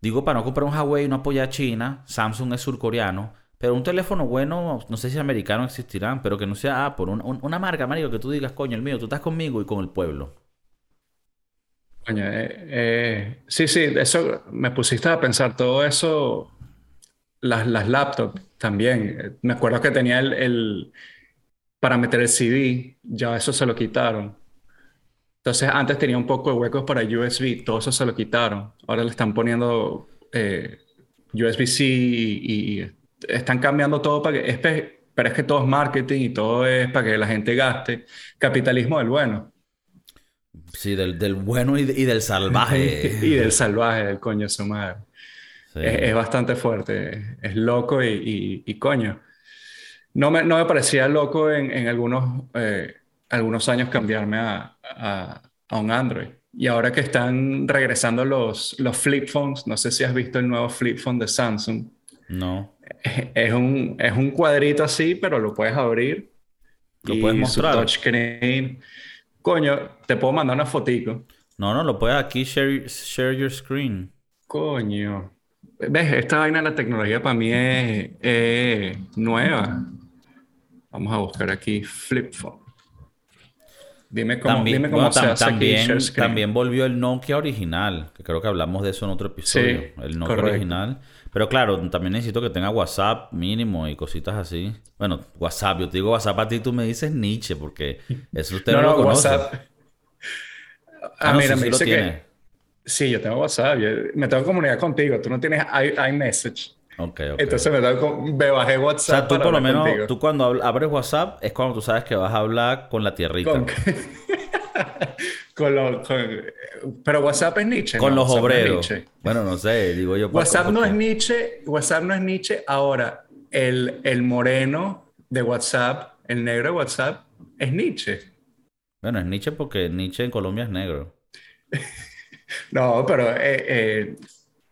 Digo, para no comprar un Huawei y no apoyar a China. Samsung es surcoreano. Pero un teléfono bueno, no sé si americanos existirán, pero que no sea Apple. Un- un- una marca, marico, que tú digas, coño, el mío, tú estás conmigo y con el pueblo. Coño, eh, eh, sí, sí, eso me pusiste a pensar todo eso, las, las laptops también. Me acuerdo que tenía el, el- para meter el CD, ya eso se lo quitaron. Entonces antes tenía un poco de huecos para USB, todo eso se lo quitaron. Ahora le están poniendo eh, USB-C y, y están cambiando todo para que, es pe- pero es que todo es marketing y todo es para que la gente gaste. Capitalismo del bueno. Sí, del, del bueno y, y del salvaje. <laughs> y del salvaje, del coño su madre. Sí. Es, es bastante fuerte, es loco y, y- y coño. No me, no me parecía loco en, en algunos, eh, algunos años cambiarme a, a- a un Android. Y ahora que están regresando los, los flip phones, no sé si has visto el nuevo flip phone de Samsung. No. Es, es un, es un cuadrito así, pero lo puedes abrir. Lo puedes mostrar. touchscreen. Coño, te puedo mandar una fotico. No, no, lo puedes aquí share, share your screen. Coño. ¿Ves? Esta vaina de la tecnología para mí es, es nueva. Vamos a buscar aquí flip phone. Dime cómo, También, dime cómo bueno, se tam- hace aquí también, share screen. también volvió el Nokia original, que creo que hablamos de eso en otro episodio. Sí, el Nokia correcto. original. Pero claro, también necesito que tenga WhatsApp mínimo y cositas así. Bueno, WhatsApp, yo te digo WhatsApp a ti, tú me dices Nietzsche, porque eso usted no, No, lo no, conoce. WhatsApp. Ah, Ah, no, mira, sí, me sí dice que... Sí, yo tengo WhatsApp. yo- me tengo que comunicar contigo. Tú no tienes iMessage. Ok, ok. Entonces me, tengo me bajé o WhatsApp sea, tú para por lo menos, contigo. tú cuando abres WhatsApp es cuando tú sabes que vas a hablar con la tierrita. Con, <laughs> con Pero WhatsApp es Nietzsche. Con ¿no? los WhatsApp obreros. Bueno, no sé, digo yo. WhatsApp no es Nietzsche, WhatsApp no es Nietzsche. Ahora, el, el moreno de WhatsApp, el negro de WhatsApp, es Nietzsche. Bueno, es Nietzsche porque Nietzsche en Colombia es negro. <laughs> No, pero eh, eh,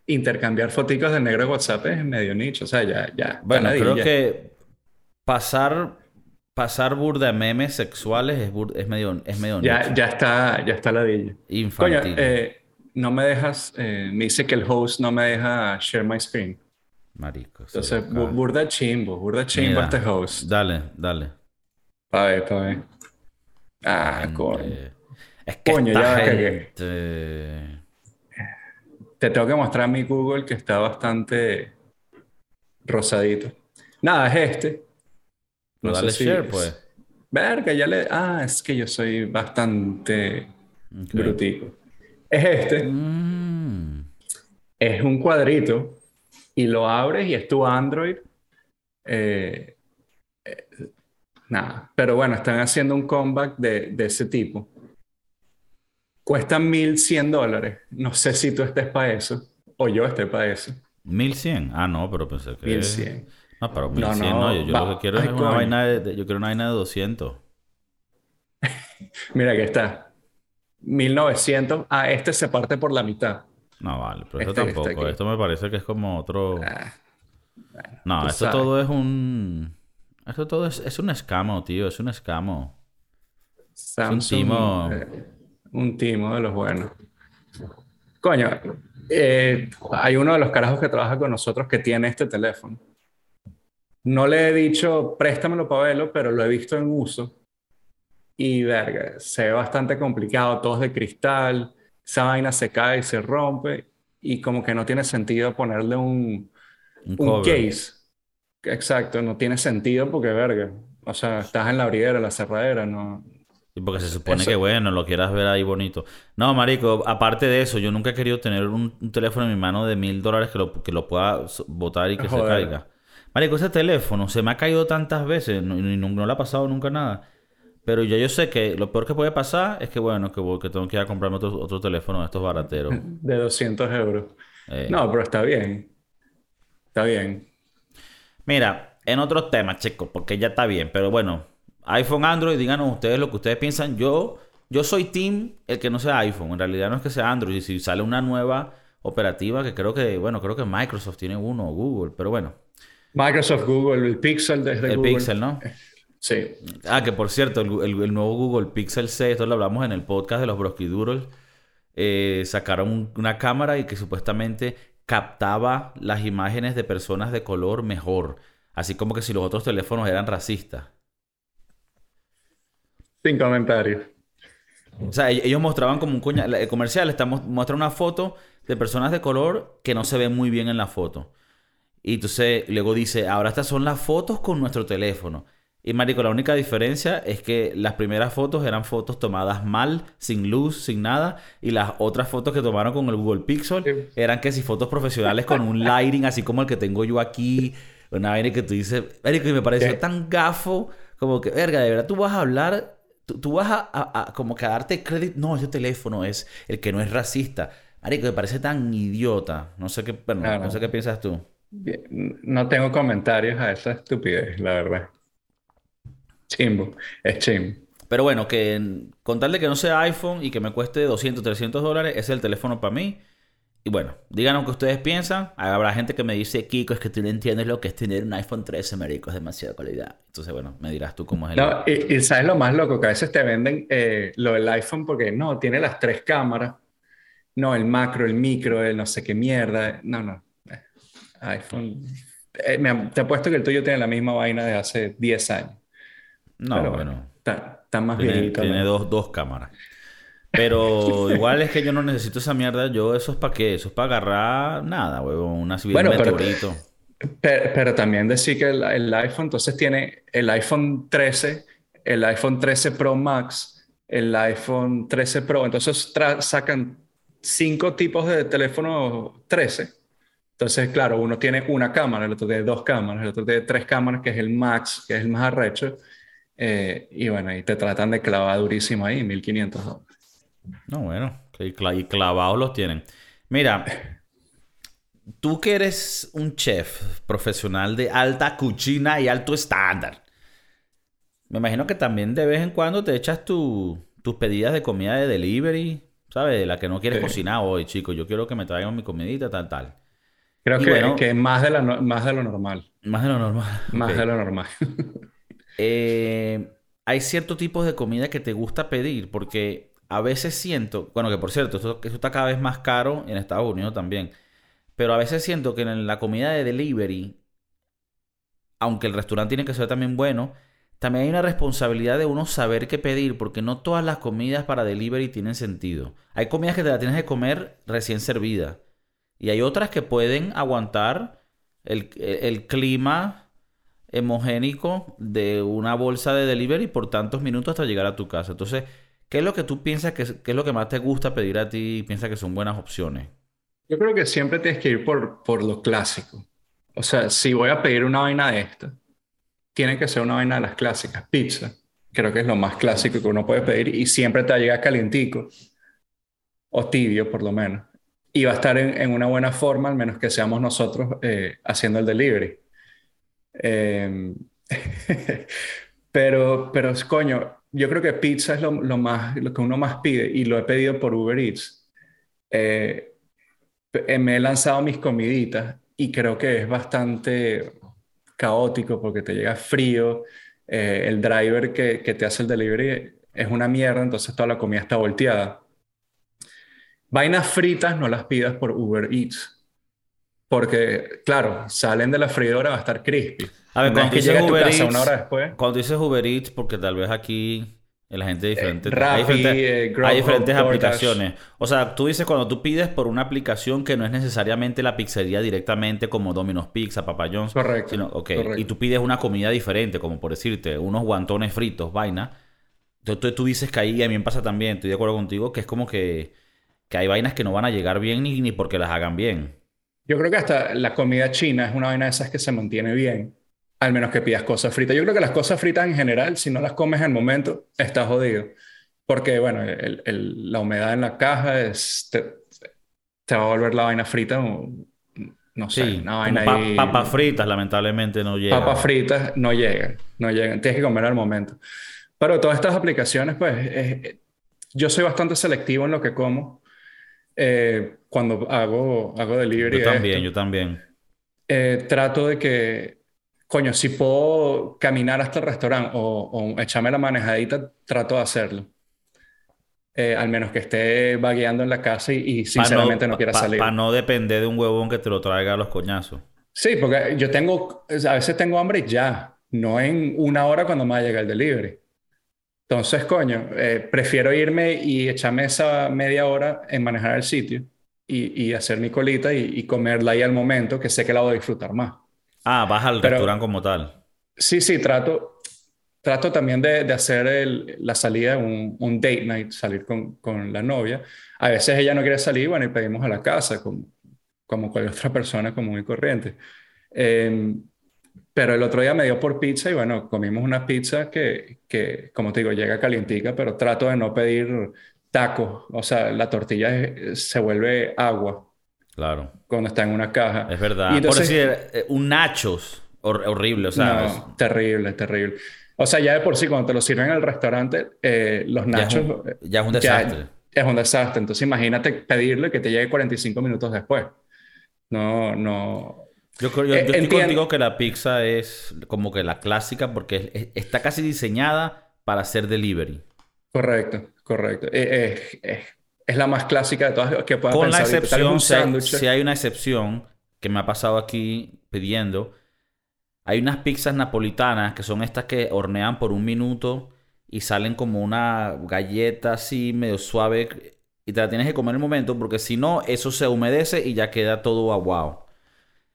intercambiar foticos de negro de WhatsApp es medio Nietzsche. O sea, ya, ya. Bueno, creo que pasar, pasar burda memes sexuales es, bur- es medio, es medio Ya, Nietzsche. ya está, ya está ladilla. Coño, infantil. eh, no me dejas, eh, me dice que el host no me deja share my screen. Marico. Entonces, bu- burda chimbo, burda chimbo Mira, este host. Dale, dale. Pa' ver, pa' ver. Ah, Gente. coño. Es que Coño, esta ya la gente... Te tengo que mostrar mi Google que está bastante rosadito. Nada, es este. No sé dale si- share, pues. Verga, ya le. Ah, es que yo soy bastante Ok. brutico. Es este. Mm. Es un cuadrito y lo abres y es tu Android. Eh, eh, nada. Pero bueno, están haciendo un comeback de, de ese tipo. Cuestan 1100 dólares. No sé si tú estés para eso o yo esté para eso. 1100. Ah, no, pero pensé que... 1100. No, pero No, 1100 no. no, Yo, yo va- lo que quiero ay, es una vaina de, Yo quiero una vaina de 200. <laughs> Mira que está. 1900. Ah, este se parte por la mitad. No, vale, pero Este esto tampoco. aquí. Esto me parece que es como otro. Ah, No, tú esto sabes. todo es un. Esto todo es, es un escamo, tío. Es un escamo. Samsung. timo. eh, un timo de los buenos. Coño, eh, hay uno de los carajos que trabaja con nosotros que tiene este teléfono. No le he dicho, préstamelo para verlo, pero lo he visto en uso. Y verga, se ve bastante complicado, todo es de cristal, esa vaina se cae y se rompe, y como que no tiene sentido ponerle un, Un case. Exacto, no tiene sentido porque, verga, o sea, estás en la abridera, la cerradera, no. Sí, porque se supone Eso- que, bueno, lo quieras ver ahí bonito. No, marico, aparte de eso, yo nunca he querido tener un, un teléfono en mi mano de mil dólares que lo, que lo pueda botar y que se caiga. Marico, ese teléfono se me ha caído tantas veces no- y no, no le ha pasado nunca nada. Pero ya yo sé que lo peor que puede pasar es que, bueno, que tengo que ir a comprarme otro, otro teléfono de estos barateros. <laughs> De 200 euros. Eh, No, pero está bien. Está bien. Mira, en otros temas, chicos, porque ya está bien, pero bueno, iPhone, Android, díganos ustedes lo que ustedes piensan. Yo, yo soy team el que no sea iPhone, en realidad no es que sea Android, y si sale una nueva operativa que creo que, bueno, creo que Microsoft tiene uno, o Google, pero bueno, Microsoft, Google, el Pixel desde el Google. Pixel, ¿no? <laughs> Sí. Ah, que por cierto, el, el- el nuevo Google Pixel 6, esto lo hablamos en el podcast de los Doodles, eh, sacaron un- una cámara y que supuestamente captaba las imágenes de personas de color mejor, así como que si los otros teléfonos eran racistas. Sin comentarios. O sea, e- ellos mostraban como un coña... El comercial está, mu- muestra una foto de personas de color que no se ven muy bien en la foto. Y entonces luego dice, ahora estas son las fotos con nuestro teléfono. Y marico, la única diferencia es que las primeras fotos eran fotos tomadas mal, sin luz, sin nada. Y las otras fotos que tomaron con el Google Pixel eran que si fotos profesionales con un lighting así como el que tengo yo aquí. Una vaina que tú dices, marico, y me pareció ¿Qué? tan gafo. Como que, verga, de verdad tú vas a hablar Tú, tú vas a, a- a como que a darte crédito. No, ese teléfono es el que no es racista. Marico, me parece tan idiota. No sé qué, bueno, Claro. no sé qué piensas tú. No tengo comentarios a esa estupidez, la verdad. Chimbo. Es chimbo. Pero bueno, que con tal de que no sea iPhone y que me cueste 200, 300 dólares, ese es el teléfono para mí. Y bueno, díganos qué ustedes piensan. Habrá gente que me dice, Kiko, es que tú no entiendes lo que es tener un iPhone 13, marico, es demasiada calidad. Entonces, bueno, me dirás tú cómo es el... No, y, y sabes lo más loco, que a veces te venden eh, lo del iPhone porque no, tiene las tres cámaras. No, el macro, el micro, el no sé qué mierda. No, no. Eh, iPhone. Eh, me- te apuesto que el tuyo tiene la misma vaina de hace 10 años. no, Pero bueno. Está, está más Tiene, viejito. tiene dos, dos cámaras. Pero igual es que yo no necesito esa mierda. Yo, ¿eso es para qué? Eso es para agarrar nada, huevón. Una Bueno, un meteorito. Pero, pero también decir que el, el iPhone, entonces tiene el iPhone 13, el iPhone 13 Pro Max, el iPhone 13 Pro. Entonces sacan cinco tipos de teléfono 13. Entonces, claro, uno tiene una cámara, el otro tiene dos cámaras, el otro tiene tres cámaras, que es el Max, que es el más arrecho. Eh, y bueno, y te tratan de clavar durísimo ahí, 1500 dólares. No, bueno, y clavados los tienen. Mira, tú que eres un chef profesional de alta cuchina y alto estándar, me imagino que también de vez en cuando te echas tu- tus pedidas de comida de delivery, ¿sabes? La que no quieres Sí. cocinar hoy, chico. Yo quiero que me traigan mi comidita, tal, tal. Creo que, bueno- que más, de la más de lo normal. Más de lo normal. Más de lo normal. <laughs> Eh, hay ciertos tipos de comida que te gusta pedir porque a veces siento, bueno, que por cierto, esto, está cada vez más caro en Estados Unidos también, pero a veces siento que en la comida de delivery, aunque el restaurante tiene que ser también bueno, también hay una responsabilidad de uno saber qué pedir porque no todas las comidas para delivery tienen sentido. Hay comidas que te las tienes que comer recién servida y hay otras que pueden aguantar el, el clima hemogénico de una bolsa de delivery por tantos minutos hasta llegar a tu casa. Entonces, ¿qué es lo que tú piensas que es, lo que más te gusta pedir a ti y piensas que son buenas opciones? Yo creo que siempre tienes que ir por, por lo clásico. O sea, si voy a pedir una vaina de esta, tiene que ser una vaina de las clásicas. Pizza, creo que es lo más clásico que uno puede pedir y siempre te va a llegar calientico o tibio por lo menos. Y va a estar en, en una buena forma, al menos que seamos nosotros eh, haciendo el delivery. Eh, <laughs> pero, pero, coño, yo creo que pizza es lo, lo más, lo que uno más pide y lo he pedido por Uber Eats. Eh, me he lanzado mis comiditas y creo que es bastante caótico porque te llega frío, eh, el driver que, que te hace el delivery es una mierda, entonces toda la comida está volteada. Vainas fritas no las pidas por Uber Eats. Porque, claro, salen de la freidora va a estar crispy. A ver, cuando dices a tu Uber casa Eats, una hora después, cuando dices Uber Eats, porque tal vez aquí la gente diferente, Rappi, hay diferentes, eh, Grubhub, hay diferentes aplicaciones. O sea, tú dices cuando tú pides por una aplicación que no es necesariamente la pizzería directamente como Domino's Pizza, Papa John's, Correcto, sino, ok, correcto. y tú pides una comida diferente, como por decirte, unos guantones fritos, vaina. Entonces tú dices que ahí a mí me pasa también, estoy de acuerdo contigo, que es como que, que hay vainas que no van a llegar bien ni, ni porque las hagan bien. Yo creo que hasta la comida china es una vaina de esas que se mantiene bien, al menos que pidas cosas fritas. Yo creo que las cosas fritas en general, si no las comes al momento, estás jodido. Porque, bueno, el- el- la humedad en la caja es, te, te va a volver la vaina frita, no sé, Sí, una vaina pa- ahí- papas fritas lamentablemente no llegan. Papas fritas no llegan, no llegan, tienes que comer al momento. Pero todas estas aplicaciones, pues, es- yo soy bastante selectivo en lo que como eh, cuando hago, hago delivery Yo también, esto. yo también. Eh, trato de que, coño, si puedo caminar hasta el restaurante o, o echarme la manejadita, trato de hacerlo. Eh, al menos que esté vagueando en la casa y, y sinceramente no, quiera salir. Para no depender de un huevón que te lo traiga a los coñazos. Sí, porque yo tengo, a veces tengo hambre ya, no en una hora cuando me va a llegar el delivery. Entonces, coño, eh, prefiero irme y echarme esa media hora en manejar el sitio y, y hacer mi colita y, y comerla ahí al momento, que sé que la voy a disfrutar más. Ah, vas al Pero- restaurante como tal. Sí, sí, trato, trato también de, de hacer el- la salida, un, un date night, salir con, con la novia. A veces ella no quiere salir, bueno, y pedimos a la casa, como, como cualquier otra persona común y corriente. Eh, pero el otro día me dio por pizza y bueno, comimos una pizza que, que, como te digo, llega calientica, pero trato de no pedir tacos. O sea, la tortilla es- se vuelve agua Claro. cuando está en una caja. Es verdad. Y entonces- Por decir, eh, un nachos. hor- horrible, o sea. No, es- terrible, terrible. O sea, ya de por sí, cuando te lo sirven en el restaurante, eh, los ya, es nachos un, eh, ya es un ya- desastre. es un desastre. Entonces, imagínate pedirlo y que te llegue 45 minutos después. No, no. Yo, Eh, yo estoy contigo que la pizza es como que la clásica porque es- es- está casi diseñada para hacer delivery. Correcto, correcto. Eh, eh, eh, es la más clásica de todas que puedas Con la pensar. vez excepción, si si hay una excepción que me ha pasado aquí pidiendo, hay unas pizzas napolitanas que son estas que hornean por un minuto y salen como una galleta así medio suave y te la tienes que comer en el momento porque si no, eso se humedece y ya queda todo aguado.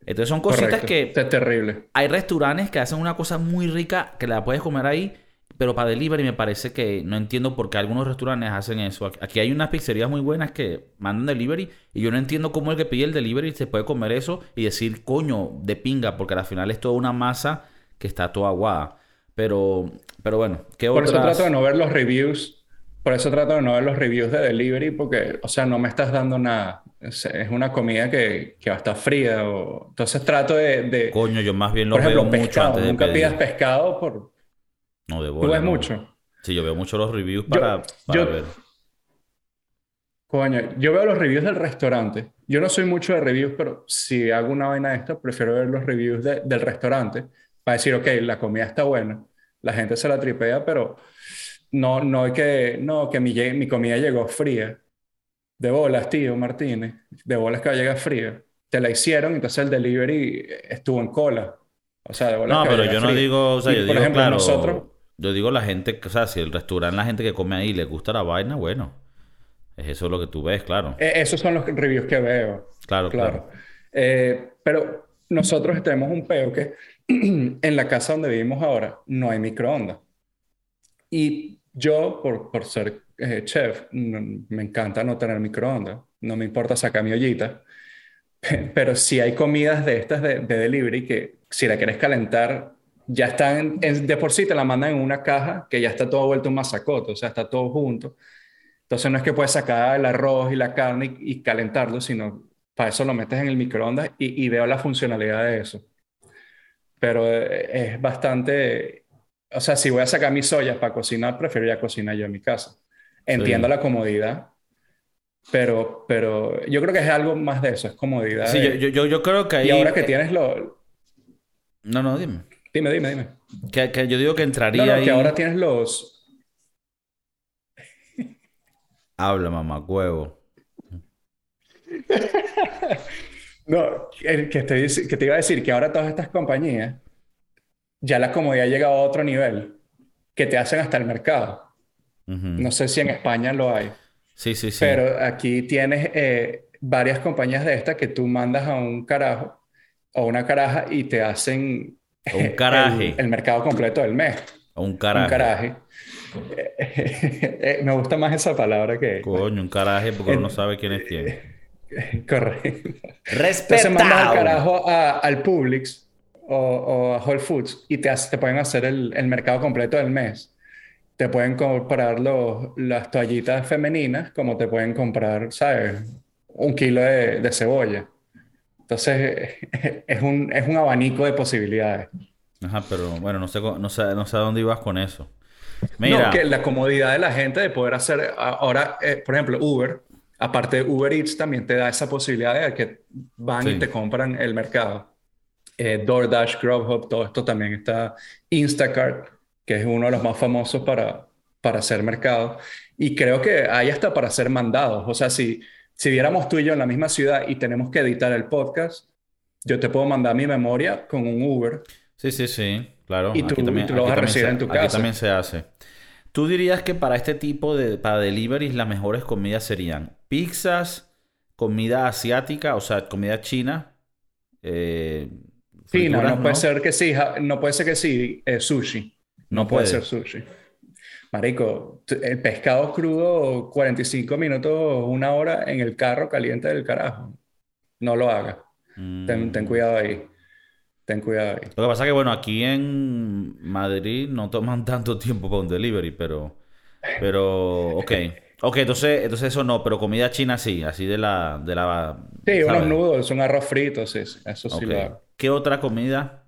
Entonces son cositas Correcto. que Es terrible. hay restaurantes que hacen una cosa muy rica que la puedes comer ahí, pero para delivery me parece que no entiendo por qué algunos restaurantes hacen eso. Aquí hay unas pizzerías muy buenas que mandan delivery y yo no entiendo cómo el que pide el delivery se puede comer eso y decir, coño, de pinga, porque al final es toda una masa que está toda aguada. Pero, pero bueno, ¿qué Por eso trato de no ver los reviews. Por eso trato de no ver los reviews de delivery porque, o sea, no me estás dando nada. Es, es una comida que, que va a estar fría. O... Entonces trato de, de- Coño, yo más bien lo por ejemplo, veo mucho pescado. antes de Nunca pedir. pidas pescado por... No, de ¿Tú bola, ves no. mucho? Sí, yo veo mucho los reviews Yo- para, para yo- ver. Coño, yo veo los reviews del restaurante. Yo no soy mucho de reviews, pero si hago una vaina de esta, prefiero ver los reviews de- del restaurante para decir, ok, la comida está buena, la gente se la tripea, pero no, no hay que, no, que mi, mi comida llegó fría. De bolas, tío Martínez, de bolas que va a llegar fría. Te la hicieron, entonces el delivery estuvo en cola. O sea, de bolas No, que pero yo no fría. digo, o sea, Y, yo por digo, ejemplo, claro, nosotros, yo digo la gente, o sea, si el restaurante, la gente que come ahí le gusta la vaina, bueno, es eso lo que tú ves, claro. eh, esos son los reviews que veo. Claro, claro. Claro. Eh, pero nosotros tenemos un peo que <clears throat> en la casa donde vivimos ahora no hay microondas. Y yo, por, por ser eh, chef, me encanta no tener microondas. No me importa sacar mi ollita. Pe- <laughs> Pero si hay comidas de estas de, de delivery que si la quieres calentar, ya están, en- de por sí te la mandan en una caja que ya está todo vuelto un masacote, o sea, está todo junto. Entonces no es que puedes sacar el arroz y la carne y, y calentarlo, sino para eso lo metes en el microondas y, y veo la funcionalidad de eso. Pero eh, es bastante o sea, si voy a sacar mis ollas para cocinar, preferiría cocinar yo en mi casa. Entiendo Sí. la comodidad, pero, pero yo creo que es algo más de eso, es comodidad. Sí, de- yo, yo, yo creo que ahí... y ahora que tienes lo... No, no, dime. Dime, dime, dime. Que, que yo digo que entraría No, no, ahí... que ahora tienes los... <laughs> Habla, mamá, huevo. <laughs> No, que te, que te iba a decir que ahora todas estas compañías, ya la comodidad llega a otro nivel, que te hacen hasta el mercado. No sé si en España lo hay, Sí, sí, sí. pero aquí tienes eh, varias compañías de estas que tú mandas a un carajo o una caraja y te hacen un <laughs> caraje. el, el mercado completo del mes. Un Un caraje. caraje. <laughs> Eh, Me gusta más esa palabra que... Coño, un caraje porque uno no sabe quién es quién. <laughs> Correcto. Entonces mandas al Respetado. carajo a- al Publix o, o a Whole Foods y te, hace- te pueden hacer el, el mercado completo del mes. Te pueden comprar los, las toallitas femeninas como te pueden comprar, ¿sabes? Un kilo de, de cebolla. Entonces <laughs> es un, es un abanico de posibilidades. Ajá, pero bueno, no sé, no sé, no sé a dónde ibas con eso. Mira, No, que la comodidad de la gente de poder hacer ahora, eh, por ejemplo, Uber, aparte de Uber Eats, también te da esa posibilidad de que van Sí. y te compran el mercado. Eh, DoorDash, Grubhub, todo esto también está. Instacart, que es uno de los más famosos para, para hacer mercado. Y creo que hay hasta para hacer mandados. O sea, si, si viéramos tú y yo en la misma ciudad y tenemos que editar el podcast, yo te puedo mandar mi memoria con un Uber. sí, sí, sí, claro. Y tú- aquí también, y tú lo vas aquí a recibir se, en tu aquí casa. también se hace. ¿Tú dirías que para este tipo de, para deliveries, las mejores comidas serían pizzas, comida asiática, o sea, comida china, eh, Sí, no, puede ser que sí, no puede ser que sí, eh, sushi. No No puede puede. ser sushi. Marico, el pescado crudo, 45 minutos, una hora en el carro caliente del carajo. No lo hagas. Ten, ten Mm. cuidado ahí. Ten cuidado ahí. Lo que pasa es que, bueno, aquí en Madrid no toman <laughs> tanto tiempo para un delivery, pero... Pero, ok. Ok, entonces, entonces eso no, pero comida china sí, así de la... De la Sí, unos nudos, un arroz frito, sí, eso sí lo hago. ¿Qué otra comida?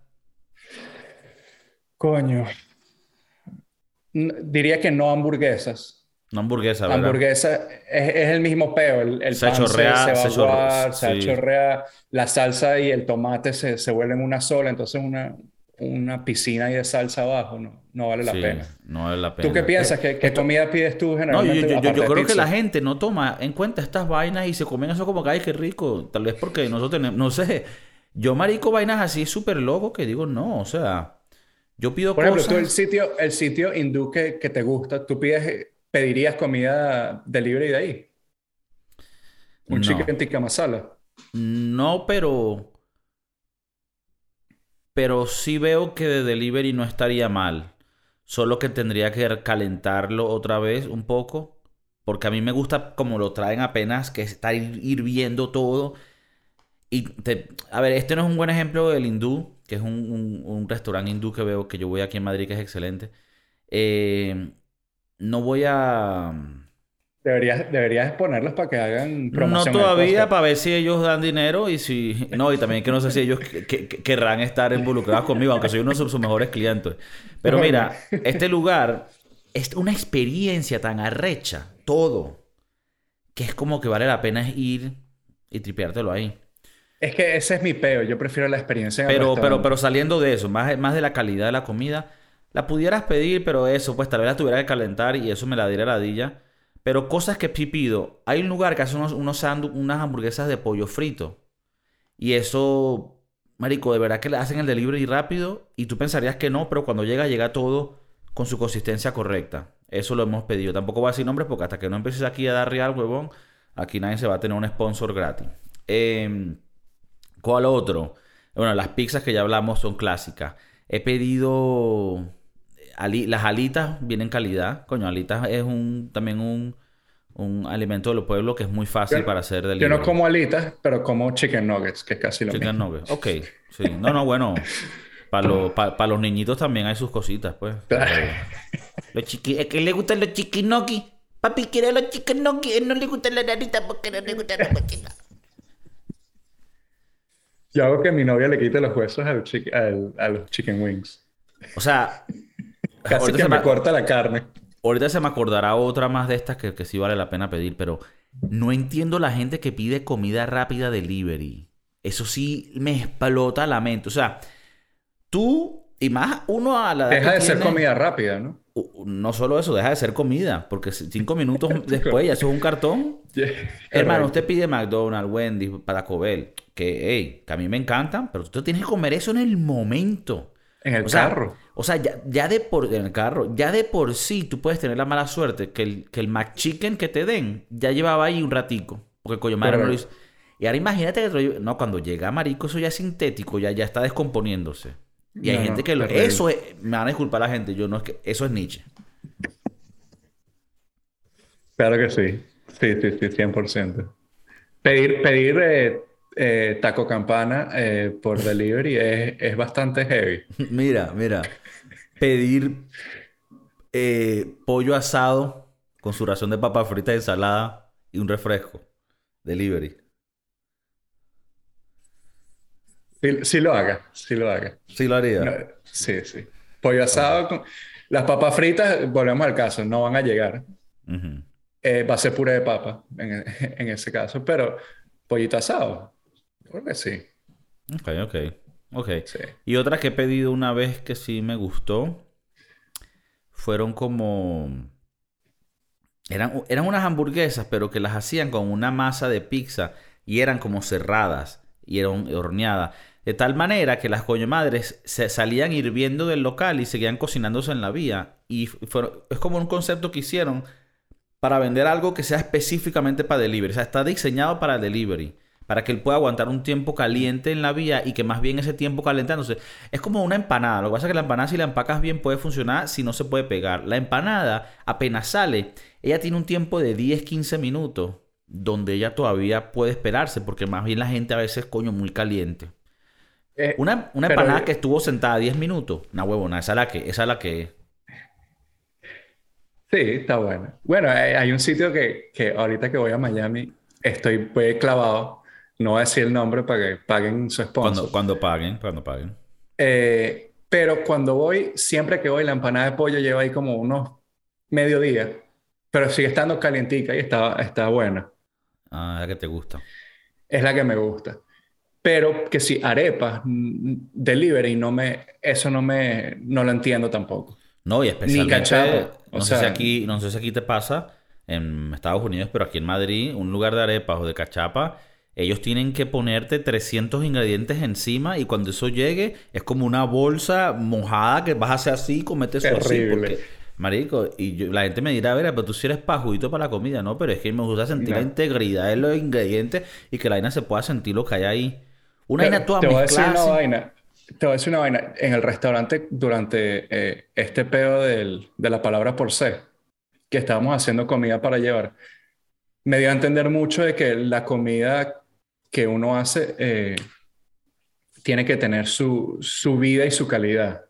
Coño. Diría que no hamburguesas. Una hamburguesa, ¿verdad? Hamburguesa es, es el mismo peo. El, el Se pan chorrea, se, se se va a chorrea, se sí. chorrea. La salsa y el tomate se, se vuelven una sola, entonces una, una piscina ahí de salsa abajo no, no vale la Sí, pena. no vale la pena. ¿Tú qué piensas? ¿Qué, qué comida pides tú No, yo, generalmente yo- yo- yo creo que la gente no toma en cuenta estas vainas y se comen eso como que, ay, qué rico. Tal vez porque nosotros tenemos, no sé, yo marico vainas así súper loco que digo, no, o sea, yo pido Por ejemplo, cosas... tú el sitio, el sitio hindú que, que te gusta, ¿tú pides, pedirías comida delivery de ahí? Un No. chicken tikka masala. No, pero... Pero sí veo que de delivery no estaría mal. Solo que tendría que calentarlo otra vez un poco. Porque a mí me gusta como lo traen apenas, que está hir- hirviendo todo. Y te- a ver, este no es un buen ejemplo del hindú, que es un, un- un restaurante hindú que veo, que yo voy aquí en Madrid, que es excelente. Eh, no voy a... Deberías, deberías ponerlos para que hagan No promoción al todavía para ver si ellos dan dinero y si... No, y también que no sé si ellos que- que- que- querrán estar involucrados conmigo, aunque soy uno de sus mejores clientes. Pero mira, este lugar es una experiencia tan arrecha, todo, que es como que vale la pena ir y tripeártelo ahí. Es que ese es mi peo. Yo prefiero la experiencia en el Pero, pero, pero saliendo de eso, más, más de la calidad de la comida, la pudieras pedir, pero eso, pues tal vez la tuviera que calentar y eso me la diera ladilla. Pero cosas que sí pido. Hay un lugar que hace unos, unos unas hamburguesas de pollo frito. Y eso, marico, de verdad que le hacen el delivery rápido y tú pensarías que no, pero cuando llega, llega todo con su consistencia correcta. Eso lo hemos pedido. Tampoco voy a decir nombres porque hasta que no empieces aquí a dar real, huevón, aquí nadie se va a tener un sponsor gratis. Em, ¿Cuál otro? Bueno, las pizzas que ya hablamos son clásicas. He pedido ali- las alitas vienen calidad. Coño, alitas es un también un, un alimento del pueblo que es muy fácil Yo- para hacer Yo delivery. no como alitas, pero como chicken nuggets, que es casi lo Chicken mismo. nuggets. Ok, sí. No, no, bueno. Para los, pa- pa los niñitos también hay sus cositas, pues. <laughs> Los chiqui... Es que le gustan los chiquinoki. Papi quiere los chiquinoki. Él no le gusta la narita porque no le gusta la cochina. Yo hago que mi novia le quite los huesos al al- a los chicken wings. O sea, <laughs> Casi que se me me- corta la carne. Ahorita se me acordará otra más de estas que, que sí vale la pena pedir, pero no entiendo la gente que pide comida rápida delivery. Eso sí me explota la mente. O sea, tú y más uno a la edad Deja que de ser comida rápida, ¿no? No solo eso, deja de ser comida, porque cinco minutos <laughs> después ya eso es un cartón. <laughs> Hermano, usted pide McDonald's, Wendy's, Taco Bell, que, hey, que a mí me encantan, pero usted tiene que comer eso en el momento. En el O sea, carro. O sea, ya, ya de por en el carro, ya de por sí tú puedes tener la mala suerte que el, que el McChicken que te den ya llevaba ahí un ratico. Porque coño madre no lo hizo. Y ahora imagínate que No, cuando llega marico, eso ya es sintético, ya, ya está descomponiéndose. Y hay No, gente que lo. terrible. Eso es. Me van a disculpar la gente, yo no es que. Eso es Nietzsche. Claro que sí. Sí, sí, sí, 100%. Pedir, pedir eh, eh, taco campana eh, por <laughs> delivery es, es bastante heavy. <laughs> Mira, mira. Pedir pollo asado con su ración de papa frita, ensalada y un refresco. Delivery. Sí, sí lo haga, sí lo haga. Sí lo haría. No, sí, sí. Pollo asado con... Las papas fritas, volvemos al caso, no van a llegar. Eh, va a ser puré de papa en, <laughs> en ese caso, pero pollito asado, creo que sí. Ok, ok. Ok. sí. Y otra que he pedido una vez que sí me gustó fueron como... Eran, eran unas hamburguesas, pero que las hacían con una masa de pizza y eran como cerradas y eran horneadas. De tal manera que las coño madres se salían hirviendo del local y seguían cocinándose en la vía. Y es como un concepto que hicieron para vender algo que sea específicamente para delivery. O sea, está diseñado para delivery. Para que él pueda aguantar un tiempo caliente en la vía y que más bien ese tiempo calentándose. Es como una empanada. Lo que pasa es que la empanada, si la empacas bien, puede funcionar, si no se puede pegar. La empanada, apenas sale, ella tiene un tiempo de 10-15 minutos donde ella todavía puede esperarse, porque más bien la gente a veces, coño, muy caliente. Eh, Una, una Pero- empanada que estuvo sentada 10 minutos, una huevona, esa es la que, esa es la que es. Sí, está bueno. Bueno, hay, hay un sitio que, que ahorita que voy a Miami estoy pues, clavado. No voy a decir el nombre para que paguen su sponsor. Cuando, cuando paguen, cuando paguen. Eh, pero cuando voy, siempre que voy, la empanada de pollo lleva ahí como unos mediodía, pero sigue estando calientica y está, está buena. Ah, la que te gusta. Es la que me gusta. Pero que si arepas, mm, delivery, no me, eso no me, no lo entiendo tampoco. No, y especialmente, cachapo, o no sé si sea- aquí, no sé si aquí te pasa en Estados Unidos, pero aquí en Madrid, un lugar de arepas o de cachapa, ellos tienen que ponerte 300 ingredientes encima y cuando eso llegue es como una bolsa mojada que vas a hacer así y comete eso así. Terrible. Porque, marico, y yo- la gente me dirá, a ver, pero tú si eres pajudito para la comida, ¿no? Pero es que me gusta sentir la integridad de los ingredientes y que la vaina se pueda sentir lo que hay ahí. Una Te, vaina toda te voy a decir una vaina. Te voy a decir una vaina. En el restaurante, durante eh, este pedo del- de la palabra por C, que estábamos haciendo comida para llevar, me dio a entender mucho de que la comida que uno hace eh, tiene que tener su, su vida y su calidad.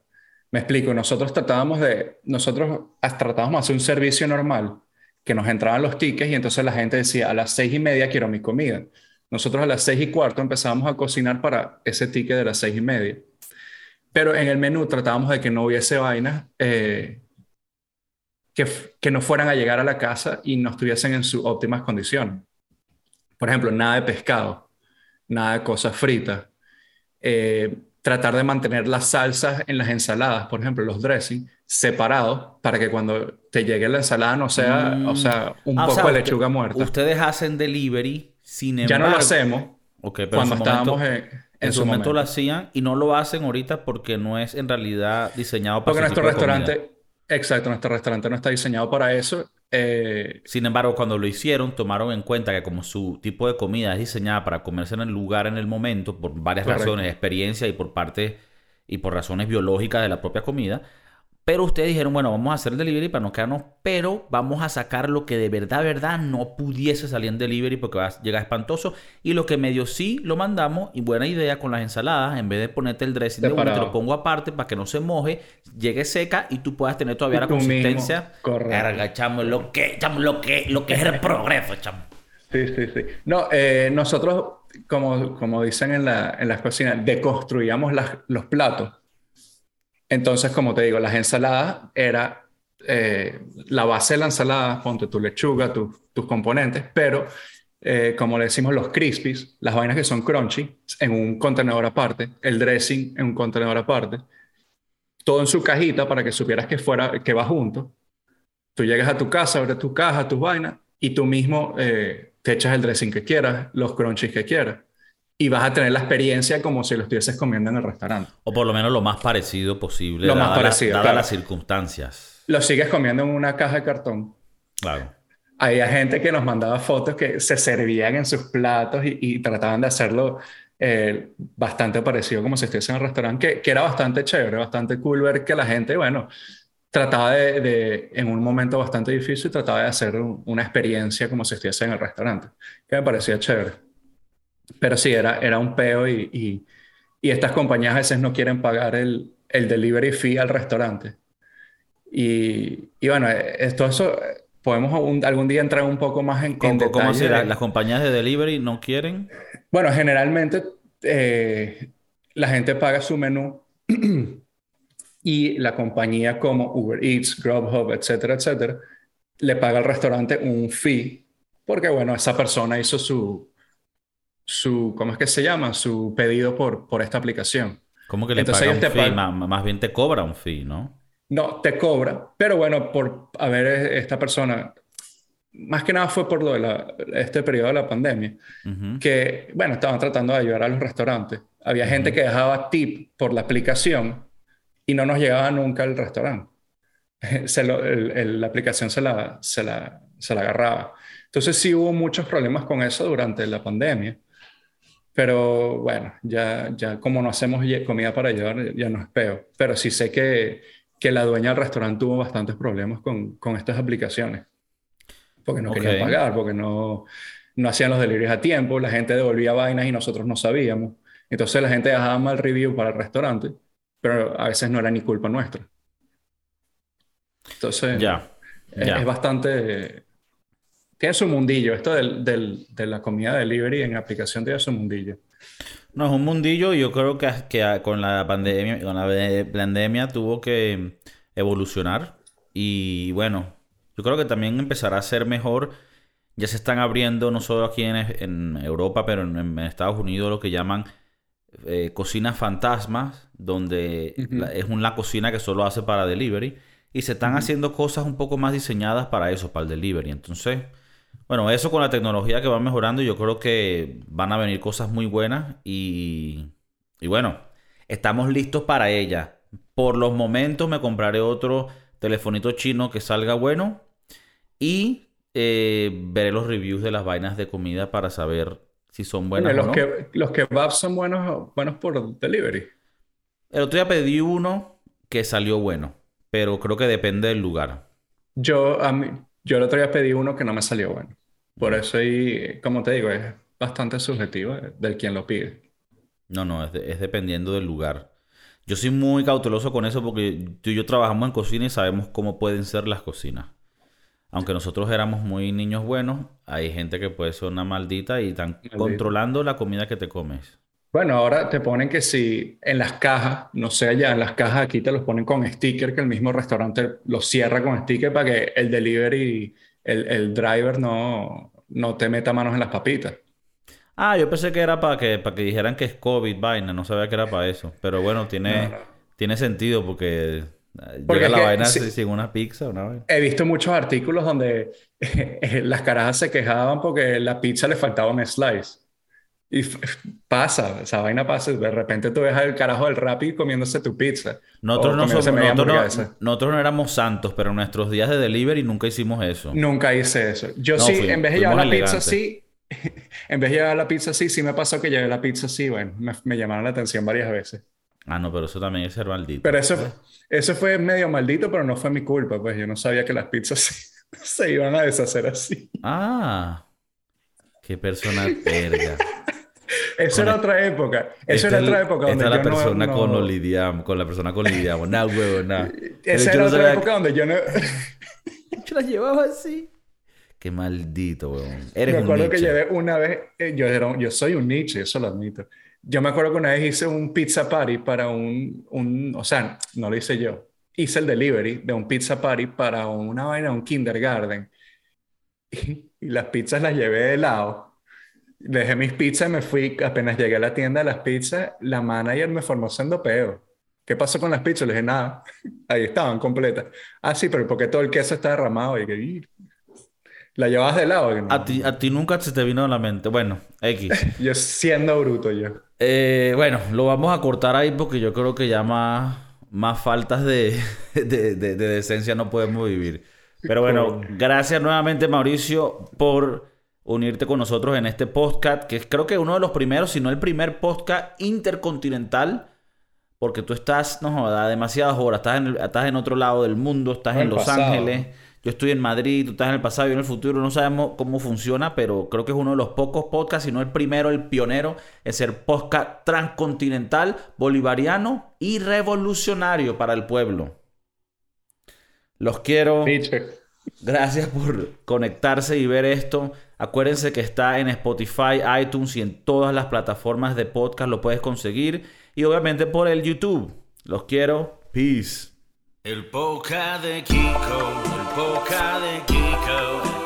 Me explico, nosotros tratábamos de, nosotros tratábamos de hacer un servicio normal, que nos entraban los tickets y entonces la gente decía, a las seis y media quiero mi comida. Nosotros a las seis y cuarto empezábamos a cocinar para ese ticket de las seis y media. Pero en el menú tratábamos de que no hubiese vainas eh, que, que no fueran a llegar a la casa y no estuviesen en sus óptimas condiciones. Por ejemplo, nada de pescado, nada de cosas fritas. Eh, tratar de mantener las salsas en las ensaladas, por ejemplo, los dressing, separados para que cuando te llegue la ensalada no sea, Mm. o sea, un Ah, o poco sea, de lechuga muerta. Ustedes hacen delivery, sin ya no lo hacemos Ok, pero cuando en su momento- estábamos en, en En su momento momento. lo hacían y no lo hacen ahorita porque no es en realidad diseñado para Porque ese nuestro tipo de comida. restaurante, exacto, nuestro restaurante no está diseñado para eso. Eh, Sin embargo, cuando lo hicieron, tomaron en cuenta que como su tipo de comida es diseñada para comerse en el lugar, en el momento, por varias Correcto. razones, experiencia y por parte y por razones biológicas de la propia comida. Pero ustedes dijeron, bueno, vamos a hacer el delivery para no quedarnos, pero vamos a sacar lo que de verdad, verdad no pudiese salir en delivery porque va a llegar espantoso. Y lo que medio sí lo mandamos, y buena idea con las ensaladas, en vez de ponerte el dressing de uno, te lo pongo aparte para que no se moje, llegue seca y tú puedas tener todavía la consistencia. Chamo, lo que, chamo, lo que, lo que es el progreso, chamo. sí, sí, sí. No, eh, nosotros, como, como dicen en, la, en las cocinas, deconstruíamos las- los platos. Entonces, como te digo, las ensaladas era eh, la base de la ensalada, ponte tu lechuga, tu- tus componentes, pero eh, como le decimos los crispies, las vainas que son crunchy, en un contenedor aparte, el dressing en un contenedor aparte, todo en su cajita para que supieras que fuera, que va junto. Tú llegas a tu casa, abres tu caja, tus vainas, y tú mismo eh, te echas el dressing que quieras, los crunchies que quieras. Y vas a tener la experiencia como si lo estuvieses comiendo en el restaurante. O por lo menos lo más parecido posible. Lo más dadas las- parecido, dadas claro. las circunstancias. Lo sigues comiendo en una caja de cartón. Claro. Había gente que nos mandaba fotos que se servían en sus platos y, y trataban de hacerlo eh, bastante parecido como si estuviese en el restaurante, que, que era bastante chévere, bastante cool ver que la gente, bueno, trataba de, de, en un momento bastante difícil, trataba de hacer un- una experiencia como si estuviese en el restaurante, que me parecía chévere. Pero sí, era, era un peo y, y, y estas compañías a veces no quieren pagar el, el delivery fee al restaurante. Y, y bueno, eh, esto, eso, podemos un- algún día entrar un poco más en, ¿Cómo, cómo detalle ¿La- ¿Las compañías de delivery no quieren? Bueno, generalmente eh, la gente paga su menú <clears throat> y la compañía como Uber Eats, Grubhub, etcétera, etcétera, le paga al restaurante un fee porque, bueno, esa persona hizo su, su, ¿cómo es que se llama? Su pedido por, por esta aplicación. ¿Cómo que le Entonces paga un te fee? Más, bien te cobra un fee, ¿no? No, te cobra, pero bueno, por haber eh, esta persona, más que nada fue por lo de la- este periodo de la pandemia. Que, bueno, estaban tratando de ayudar a los restaurantes. Había gente que dejaba tip por la aplicación y no nos llegaba nunca al restaurante. <laughs> Se lo- el- el- la aplicación se la, se la, se la agarraba. Entonces sí hubo muchos problemas con eso durante la pandemia. Pero bueno, ya, ya como no hacemos comida para llevar, ya no es peor. Pero sí sé que, que la dueña del restaurante tuvo bastantes problemas con, con estas aplicaciones. Porque no querían Ok. pagar, porque no, no hacían los deliveries a tiempo, la gente devolvía vainas y nosotros no sabíamos. Entonces la gente dejaba mal review para el restaurante, pero a veces no era ni culpa nuestra. Entonces, Ya. es, ya. es bastante... Tiene su mundillo. Esto del, del- de la comida delivery en aplicación tiene su mundillo. No, es un mundillo y yo creo que, que con la pandemia, con la de- pandemia tuvo que evolucionar y bueno, yo creo que también empezará a ser mejor. Ya se están abriendo, no solo aquí en, en Europa, pero en, en Estados Unidos, lo que llaman eh, cocinas fantasmas, donde la- es una cocina que solo hace para delivery y se están haciendo cosas un poco más diseñadas para eso, para el delivery. Entonces, bueno, eso con la tecnología que va mejorando, yo creo que van a venir cosas muy buenas y, y bueno, estamos listos para ella. Por los momentos me compraré otro telefonito chino que salga bueno y eh, veré los reviews de las vainas de comida para saber si son buenas Bueno, o los, no. que, los kebabs son buenos, buenos por delivery. El otro día pedí uno que salió bueno, pero creo que depende del lugar. Yo, a mí, yo el otro día pedí uno que no me salió bueno. Por eso, ahí, como te digo, es bastante subjetivo eh, del quien lo pide. No, no, es, de- es dependiendo del lugar. Yo soy muy cauteloso con eso porque tú y yo trabajamos en cocina y sabemos cómo pueden ser las cocinas. Aunque nosotros éramos muy niños buenos, hay gente que puede ser una maldita y están controlando la comida que te comes. Bueno, ahora te ponen que si en las cajas, no sé allá, en las cajas aquí te los ponen con sticker, que el mismo restaurante los cierra con sticker para que el delivery, el, el driver no, no te meta manos en las papitas. Ah, yo pensé que era para que, para que dijeran que es COVID, vaina. No sabía que era para eso. Pero bueno, tiene, No, no. tiene sentido porque eh, Porque llega la vaina si- sin una pizza, una vaina. He visto muchos artículos donde <laughs> las carajas se quejaban porque la pizza le faltaba un slice. Y pasa, esa vaina pasa. De repente tú ves al carajo del Rappi comiéndose tu pizza. Nosotros no, somos, nosotros, no, nosotros no éramos santos, pero en nuestros días de delivery nunca hicimos eso. Nunca hice eso. Yo No, sí, fui- en vez de llevar la pizza así, <laughs> en vez de llevar la pizza así, sí me pasó que llevé la pizza así. Bueno, me, me llamaron la atención varias veces. Ah, no, pero eso también es ser maldito. Pero eso, eso fue medio maldito, pero no fue mi culpa. Pues yo no sabía que las pizzas <laughs> se, se iban a deshacer así. Ah, qué persona verga. <laughs> Eso Con era el- otra época. Eso era es- otra época donde esta es la yo no- persona no- con lidiamos, con la persona con lidiamos. Nah, <laughs> huevo, nah. Esa Yo era no otra sabía época donde yo no... que- <laughs> Yo la llevaba así. Qué maldito, huevón. Eres Me un acuerdo que Nietzsche. llevé una vez, eh, yo, era un- yo soy un Nietzsche, eso lo admito. Yo me acuerdo que una vez hice un pizza party para un, un, o sea, no lo hice yo. Hice el delivery de un pizza party para una vaina, un kindergarten. Y, <laughs> y las pizzas las llevé de lado. Dejé mis pizzas y me fui. Apenas llegué a la tienda de las pizzas, la manager me formó siendo peo. ¿Qué pasó con las pizzas? Le dije, nada. Ahí estaban completas. Ah, sí, pero porque todo el queso está derramado. Y que. ¿La llevabas de lado? Que, A ti, a ti nunca se te vino a la mente. Bueno, X. <laughs> Yo siendo bruto yo. Eh, bueno, lo vamos a cortar ahí porque yo creo que ya más, más faltas de, <laughs> de, de- de decencia no podemos vivir. Pero bueno, gracias nuevamente Mauricio por unirte con nosotros en este podcast, que es creo que uno de los primeros, si no el primer podcast intercontinental, porque tú estás, no joda, demasiadas horas, estás en, el- estás en otro lado del mundo, estás En Los pasado. Ángeles, yo estoy en Madrid, tú estás en el pasado y yo en el futuro, no sabemos cómo funciona, pero creo que es uno de los pocos podcasts, si no el primero, el pionero, en ser podcast transcontinental, bolivariano y revolucionario para el pueblo. Los quiero. Gracias por conectarse y ver esto. Acuérdense que está en Spotify, iTunes y en todas las plataformas de podcast lo puedes conseguir. Y obviamente por el YouTube. Los quiero. Peace. El de Kiko, el de Kiko,